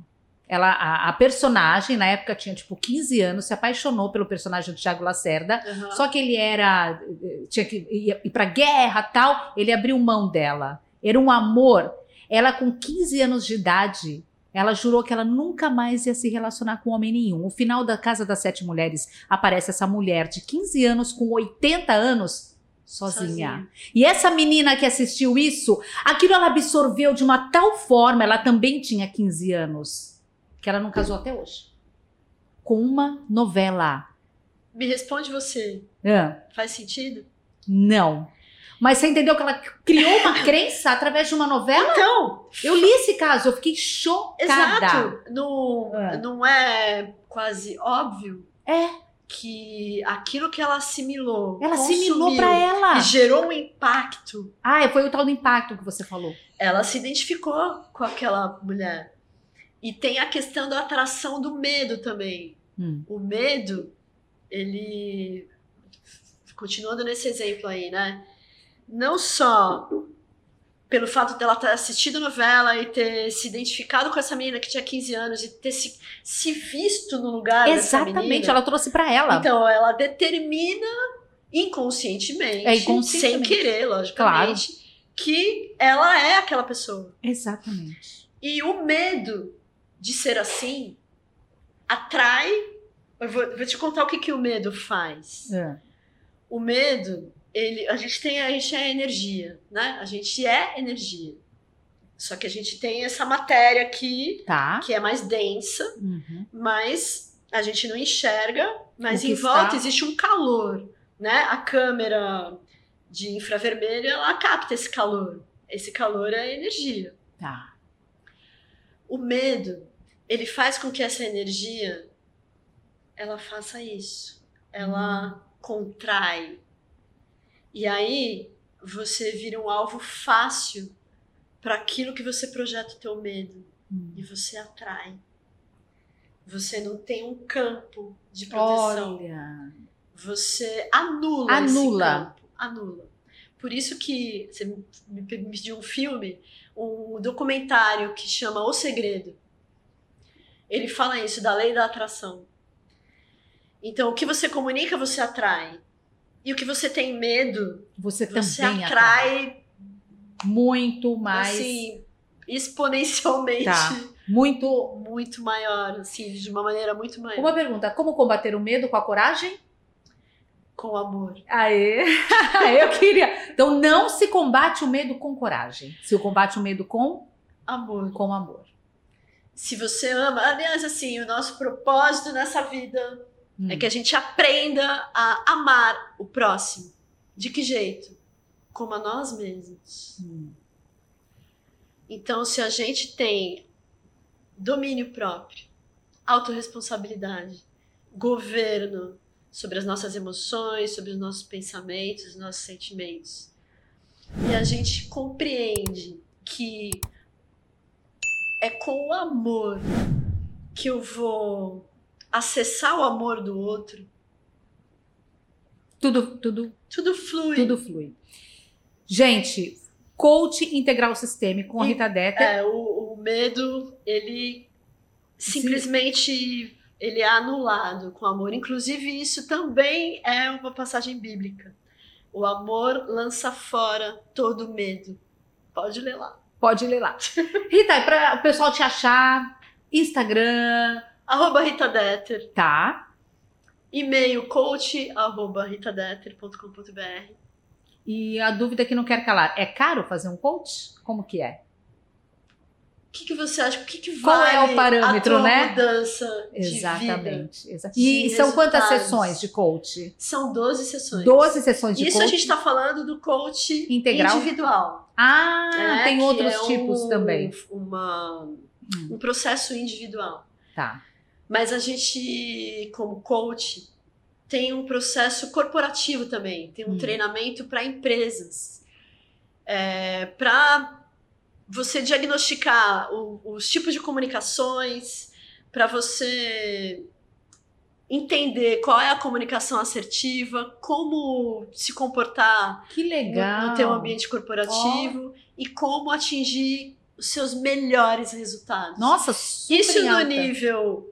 S1: Ela, a, a personagem, na época tinha tipo 15 anos, se apaixonou pelo personagem do Tiago Lacerda.
S2: Aham.
S1: Só que ele era. eh, tinha que ir, ir pra guerra tal. Ele abriu mão dela. Era um amor. Ela, com 15 anos de idade, ela jurou que ela nunca mais ia se relacionar com homem nenhum. No final da Casa das Sete Mulheres, aparece essa mulher de 15 anos com 80 anos. Sozinha.
S2: Sozinha.
S1: E essa menina que assistiu isso, aquilo ela absorveu de uma tal forma, ela também tinha 15 anos, que ela não casou até hoje. Com uma novela.
S2: Me responde você. Faz sentido?
S1: Não. Mas você entendeu que ela criou uma crença através de uma novela?
S2: Então,
S1: Eu li esse caso, eu fiquei chocada.
S2: exato. Não,
S1: É.
S2: não é quase óbvio
S1: É,
S2: que aquilo que ela assimilou,
S1: ela assimilou pra ela.
S2: e gerou um impacto,
S1: Ah, foi o tal do impacto que você falou.
S2: ela se identificou com aquela mulher. E tem a questão da atração do medo também.
S1: Hum.
S2: O medo, ele. Continuando nesse exemplo aí, né? Não só pelo fato dela ter assistido a novela e ter se identificado com essa menina que tinha 15 anos e ter se, se visto no lugar dessa
S1: Exatamente,
S2: menina.
S1: ela trouxe pra ela.
S2: Então, ela determina inconscientemente,
S1: É, inconscientemente.
S2: sem querer, logicamente, que ela é aquela pessoa.
S1: Exatamente.
S2: E o medo de ser assim atrai. Eu vou, vou te contar o que, que o medo faz.
S1: É.
S2: O medo, ele, a gente tem, a gente é energia, né? A gente é energia. Só que a gente tem essa matéria aqui
S1: Tá.
S2: que é mais densa,
S1: Uhum.
S2: mas a gente não enxerga, mas em volta
S1: está-
S2: existe um calor, né? A câmera de infravermelho, ela capta esse calor. Esse calor é energia.
S1: Tá.
S2: O medo, ele faz com que essa energia ela faça isso. Ela contrai. E aí você vira um alvo fácil para aquilo que você projeta o teu medo
S1: Hum.
S2: e você atrai. Você não tem um campo de proteção.
S1: Olha.
S2: Você anula,
S1: Anula.
S2: esse campo. Anula. Por isso que você me me pediu um filme, um documentário que chama O Segredo. Ele fala isso, da lei da atração. Então, o que você comunica, você atrai. E o que você tem medo,
S1: Você,
S2: você
S1: também
S2: atrai,
S1: muito mais.
S2: assim, exponencialmente
S1: Tá. Muito.
S2: muito maior, assim, de uma maneira muito maior.
S1: Uma pergunta: como combater o medo com a coragem?
S2: Com amor.
S1: Aê! Eu queria. Então, não se combate o medo com coragem. Se combate o medo com,
S2: Amor.
S1: com amor.
S2: Se você ama. Aliás, assim, o nosso propósito nessa vida
S1: Hum.
S2: é que a gente aprenda a amar o próximo. De que jeito? Como a nós mesmos.
S1: Hum.
S2: Então, se a gente tem domínio próprio, autorresponsabilidade, governo sobre as nossas emoções, sobre os nossos pensamentos, os nossos sentimentos, e a gente compreende que é com o amor que eu vou acessar o amor do outro,
S1: Tudo, tudo,
S2: tudo flui.
S1: tudo flui. Gente, coach integral sistêmico com a Rita Deter.
S2: É, o, o medo, ele simplesmente ele é anulado com o amor. Inclusive, isso também é uma passagem bíblica. O amor lança fora todo medo. Pode ler lá.
S1: Pode ler lá. Rita, para o pessoal te achar, Instagram,
S2: Arroba Rita Deter.
S1: tá?
S2: E-mail coach arroba ritadeter.com.br.
S1: E a dúvida que não quer calar, é caro fazer um coach? Como que é?
S2: O que, que você acha? O que, que
S1: Qual
S2: vale
S1: é o parâmetro,
S2: a tua
S1: né?
S2: mudança de vida?
S1: Exatamente. exa-
S2: de
S1: E são quantas sessões de coach?
S2: São 12 sessões.
S1: 12 sessões de
S2: Isso a
S1: coach.
S2: gente está falando do coach
S1: Integral?
S2: individual.
S1: Ah,
S2: né,
S1: tem outros
S2: é
S1: tipos
S2: um-
S1: também.
S2: Uma,
S1: Hum.
S2: um processo individual.
S1: Tá.
S2: Mas a gente, como coach, tem um processo corporativo também. Tem um
S1: Hum.
S2: treinamento para empresas. para você diagnosticar o- os tipos de comunicações, para você entender qual é a comunicação assertiva, como se comportar
S1: Que
S2: no-
S1: legal.
S2: no teu ambiente corporativo e como atingir os seus melhores resultados.
S1: Nossa, super
S2: Isso
S1: em
S2: no
S1: alta.
S2: nível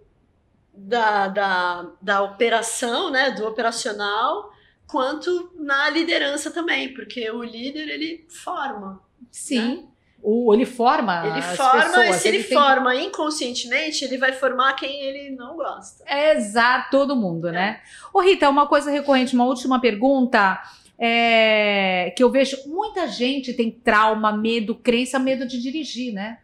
S2: da, da, da operação, né, do operacional, quanto na liderança também, porque o líder ele forma.
S1: Sim. O, ele forma
S2: Ele
S1: as
S2: forma
S1: pessoas.
S2: e se ele,
S1: tem-
S2: forma inconscientemente, ele vai formar quem ele não gosta.
S1: É exato, todo mundo, né? Ô Rita, uma coisa recorrente, uma última pergunta. é, que eu vejo muita gente tem trauma, medo, crença, medo de dirigir, né?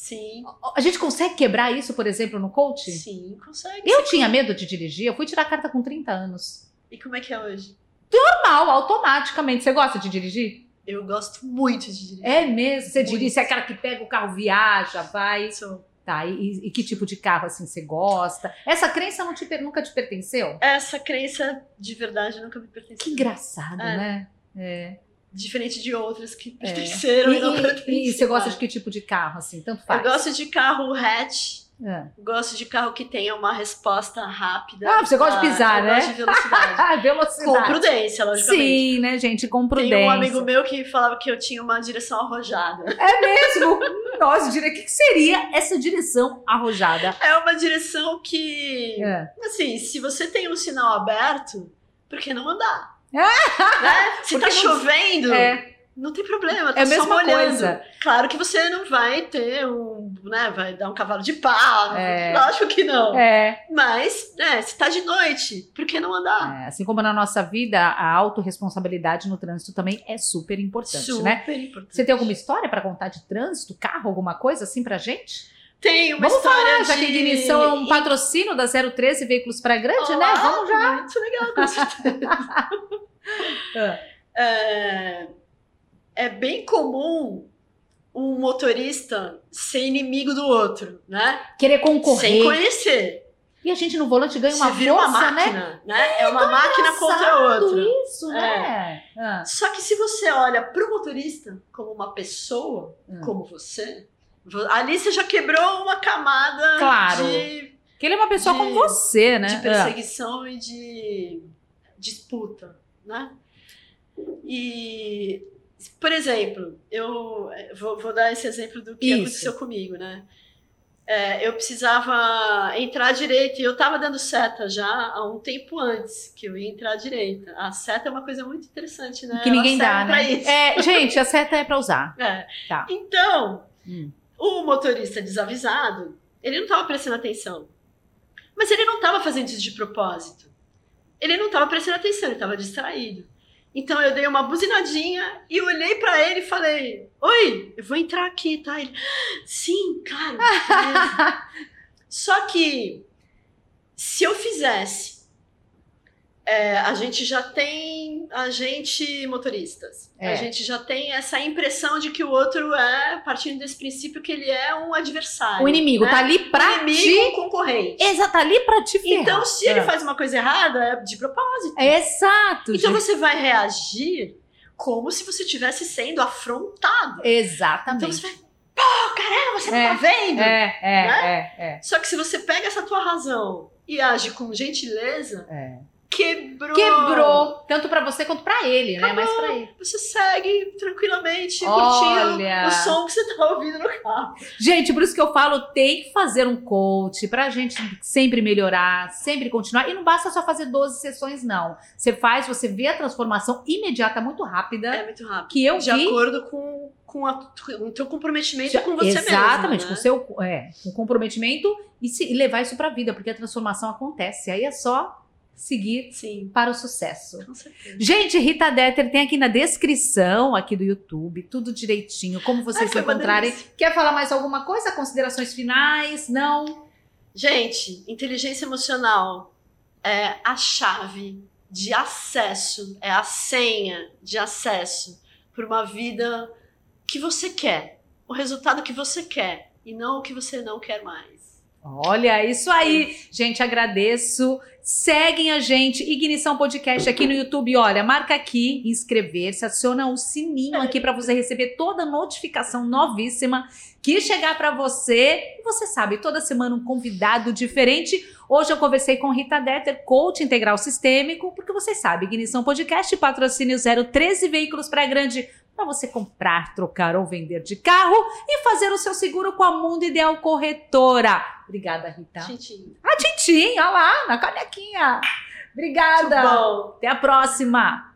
S2: Sim,
S1: A gente consegue quebrar isso, por exemplo, no coach?
S2: sim, consegue.
S1: Eu tinha medo de dirigir, eu fui tirar carta com 30 anos.
S2: E como é que é hoje?
S1: Normal, automaticamente. Você gosta de dirigir?
S2: Eu gosto muito de dirigir.
S1: É mesmo? Você dirige, você é aquela que pega o carro, viaja, vai.
S2: Sou.
S1: Tá, e, e que tipo de carro assim você gosta? Essa crença não te nunca te pertenceu?
S2: Essa crença de verdade nunca me pertenceu.
S1: Que engraçado,
S2: É.
S1: né? É.
S2: Diferente de outras que pertenceram
S1: E,
S2: e, não
S1: e-
S2: pertenciam.
S1: e você gosta de que tipo de carro, assim? Tanto
S2: Eu
S1: faz.
S2: gosto de carro hatch
S1: É.
S2: Gosto de carro que tenha uma resposta rápida.
S1: Ah, você gosta de pisar,
S2: eu
S1: né?
S2: Gosto de velocidade.
S1: Ah,
S2: Com
S1: velocidade.
S2: prudência, logicamente.
S1: Sim, né, gente? Com prudência.
S2: Tem um amigo meu que falava que eu tinha uma direção arrojada.
S1: É mesmo? Nossa, diria, o que que seria essa direção arrojada?
S2: É uma direção que,
S1: É.
S2: assim, se você tem um sinal aberto, por que não andar? Né? Se
S1: Porque
S2: tá chovendo,
S1: É,
S2: não tem problema, tá
S1: é a
S2: só
S1: mesma
S2: molhando.
S1: coisa.
S2: Claro que você não vai ter um, né, vai dar um cavalo de pau,
S1: É.
S2: lógico que não.
S1: É,
S2: Mas, né, se tá de noite, por que não andar?
S1: é, assim como na nossa vida, a autorresponsabilidade no trânsito também é super importante,
S2: Super
S1: né?
S2: importante.
S1: Você tem alguma história pra contar de trânsito, carro, alguma coisa assim pra gente?
S2: Tem uma
S1: Vamos
S2: história
S1: falar, já
S2: de...
S1: que a ignição é um patrocínio da 013 Veículos para Grande, né?
S2: Olá,
S1: Vamos já.
S2: Muito legal, com certeza. é, é bem comum um motorista ser inimigo do outro, né?
S1: Querer concorrer.
S2: Sem conhecer.
S1: E a gente no volante ganha uma força,
S2: uma
S1: né?
S2: máquina, né? É uma máquina contra a outra.
S1: isso, né? Ah,
S2: Só que se você olha para o motorista como uma pessoa,
S1: Hum.
S2: como você, vo- ali você já quebrou uma camada
S1: Claro.
S2: de,
S1: Que ele é uma pessoa
S2: De-
S1: como você, né?
S2: de
S1: Ah.
S2: perseguição e de disputa, né? E, por exemplo, eu eh, vou, vou dar esse exemplo do que
S1: Isso.
S2: aconteceu comigo, né? É, eu precisava entrar à direita e eu estava dando seta já há um tempo antes que eu ia entrar à direita. A seta é uma coisa muito interessante, né?
S1: Que ninguém dá, né?
S2: isso.
S1: É, gente, a seta é pra usar.
S2: É.
S1: Tá.
S2: Então,
S1: Hum.
S2: O motorista desavisado, ele não estava prestando atenção. Mas ele não estava fazendo isso de propósito. Ele não estava prestando atenção, ele estava distraído. Então eu dei uma buzinadinha e olhei para ele e falei: Oi, eu vou entrar aqui, tá? Ele, Sim, claro. beleza." Só que se eu fizesse, é, a gente já tem a gente motoristas.
S1: É.
S2: A gente já tem essa impressão de que o outro é, partindo desse princípio, que ele é um adversário.
S1: O inimigo
S2: né?
S1: tá ali pra
S2: inimigo,
S1: te.
S2: um concorrente.
S1: Exato, tá ali pra te ferrar.
S2: Então, se ele
S1: Ah.
S2: faz uma coisa errada, é de propósito.
S1: Exato.
S2: Então
S1: gente.
S2: você vai reagir como se você estivesse sendo afrontado.
S1: Exatamente.
S2: Então você vai, pô, caramba, você
S1: É,
S2: não tá vendo?
S1: É, é,
S2: Né?
S1: é, é,
S2: Só que se você pega essa tua razão e age com gentileza,
S1: é.
S2: Quebrou.
S1: Quebrou, tanto pra você quanto pra ele, né? Mas pra ele.
S2: Você segue tranquilamente,
S1: Olha.
S2: curtindo o som que você tá ouvindo no carro.
S1: Gente, por isso que eu falo, tem que fazer um coach pra gente sempre melhorar, sempre continuar. E não basta só fazer 12 sessões, não. Você faz, você vê a transformação imediata, muito rápida,
S2: É muito rápido.
S1: que eu
S2: De
S1: vi.
S2: acordo com, com, a- com o teu comprometimento
S1: Já-
S2: com você
S1: Exatamente,
S2: mesmo.
S1: com
S2: né?
S1: o seu é, com comprometimento e, se- e levar isso pra vida, porque a transformação acontece. Aí é só seguir
S2: Sim,
S1: para o sucesso. Gente, Rita Detter tem aqui na descrição aqui do YouTube, tudo direitinho, como vocês
S2: Ai,
S1: encontrarem. Quer falar mais alguma coisa? Considerações finais? Não?
S2: Gente, inteligência emocional é a chave de acesso, é a senha de acesso para uma vida que você quer, o resultado que você quer e não o que você não quer mais.
S1: Olha, isso aí. Gente, agradeço. Seguem a gente, Ignição Podcast aqui no YouTube. Olha, marca aqui, inscrever-se, aciona o sininho aqui para você receber toda notificação novíssima que chegar para você. E você sabe, toda semana um convidado diferente. Hoje eu conversei com Rita Detter, coach integral sistêmico, porque vocês sabem, Ignição Podcast, patrocínio 013 veículos para grande para você comprar, trocar ou vender de carro e fazer o seu seguro com a Mundo Ideal Corretora. Obrigada, Rita.
S2: Gente,
S1: A Tintim, olha lá, na canequinha. Obrigada.
S2: bom.
S1: Até a próxima.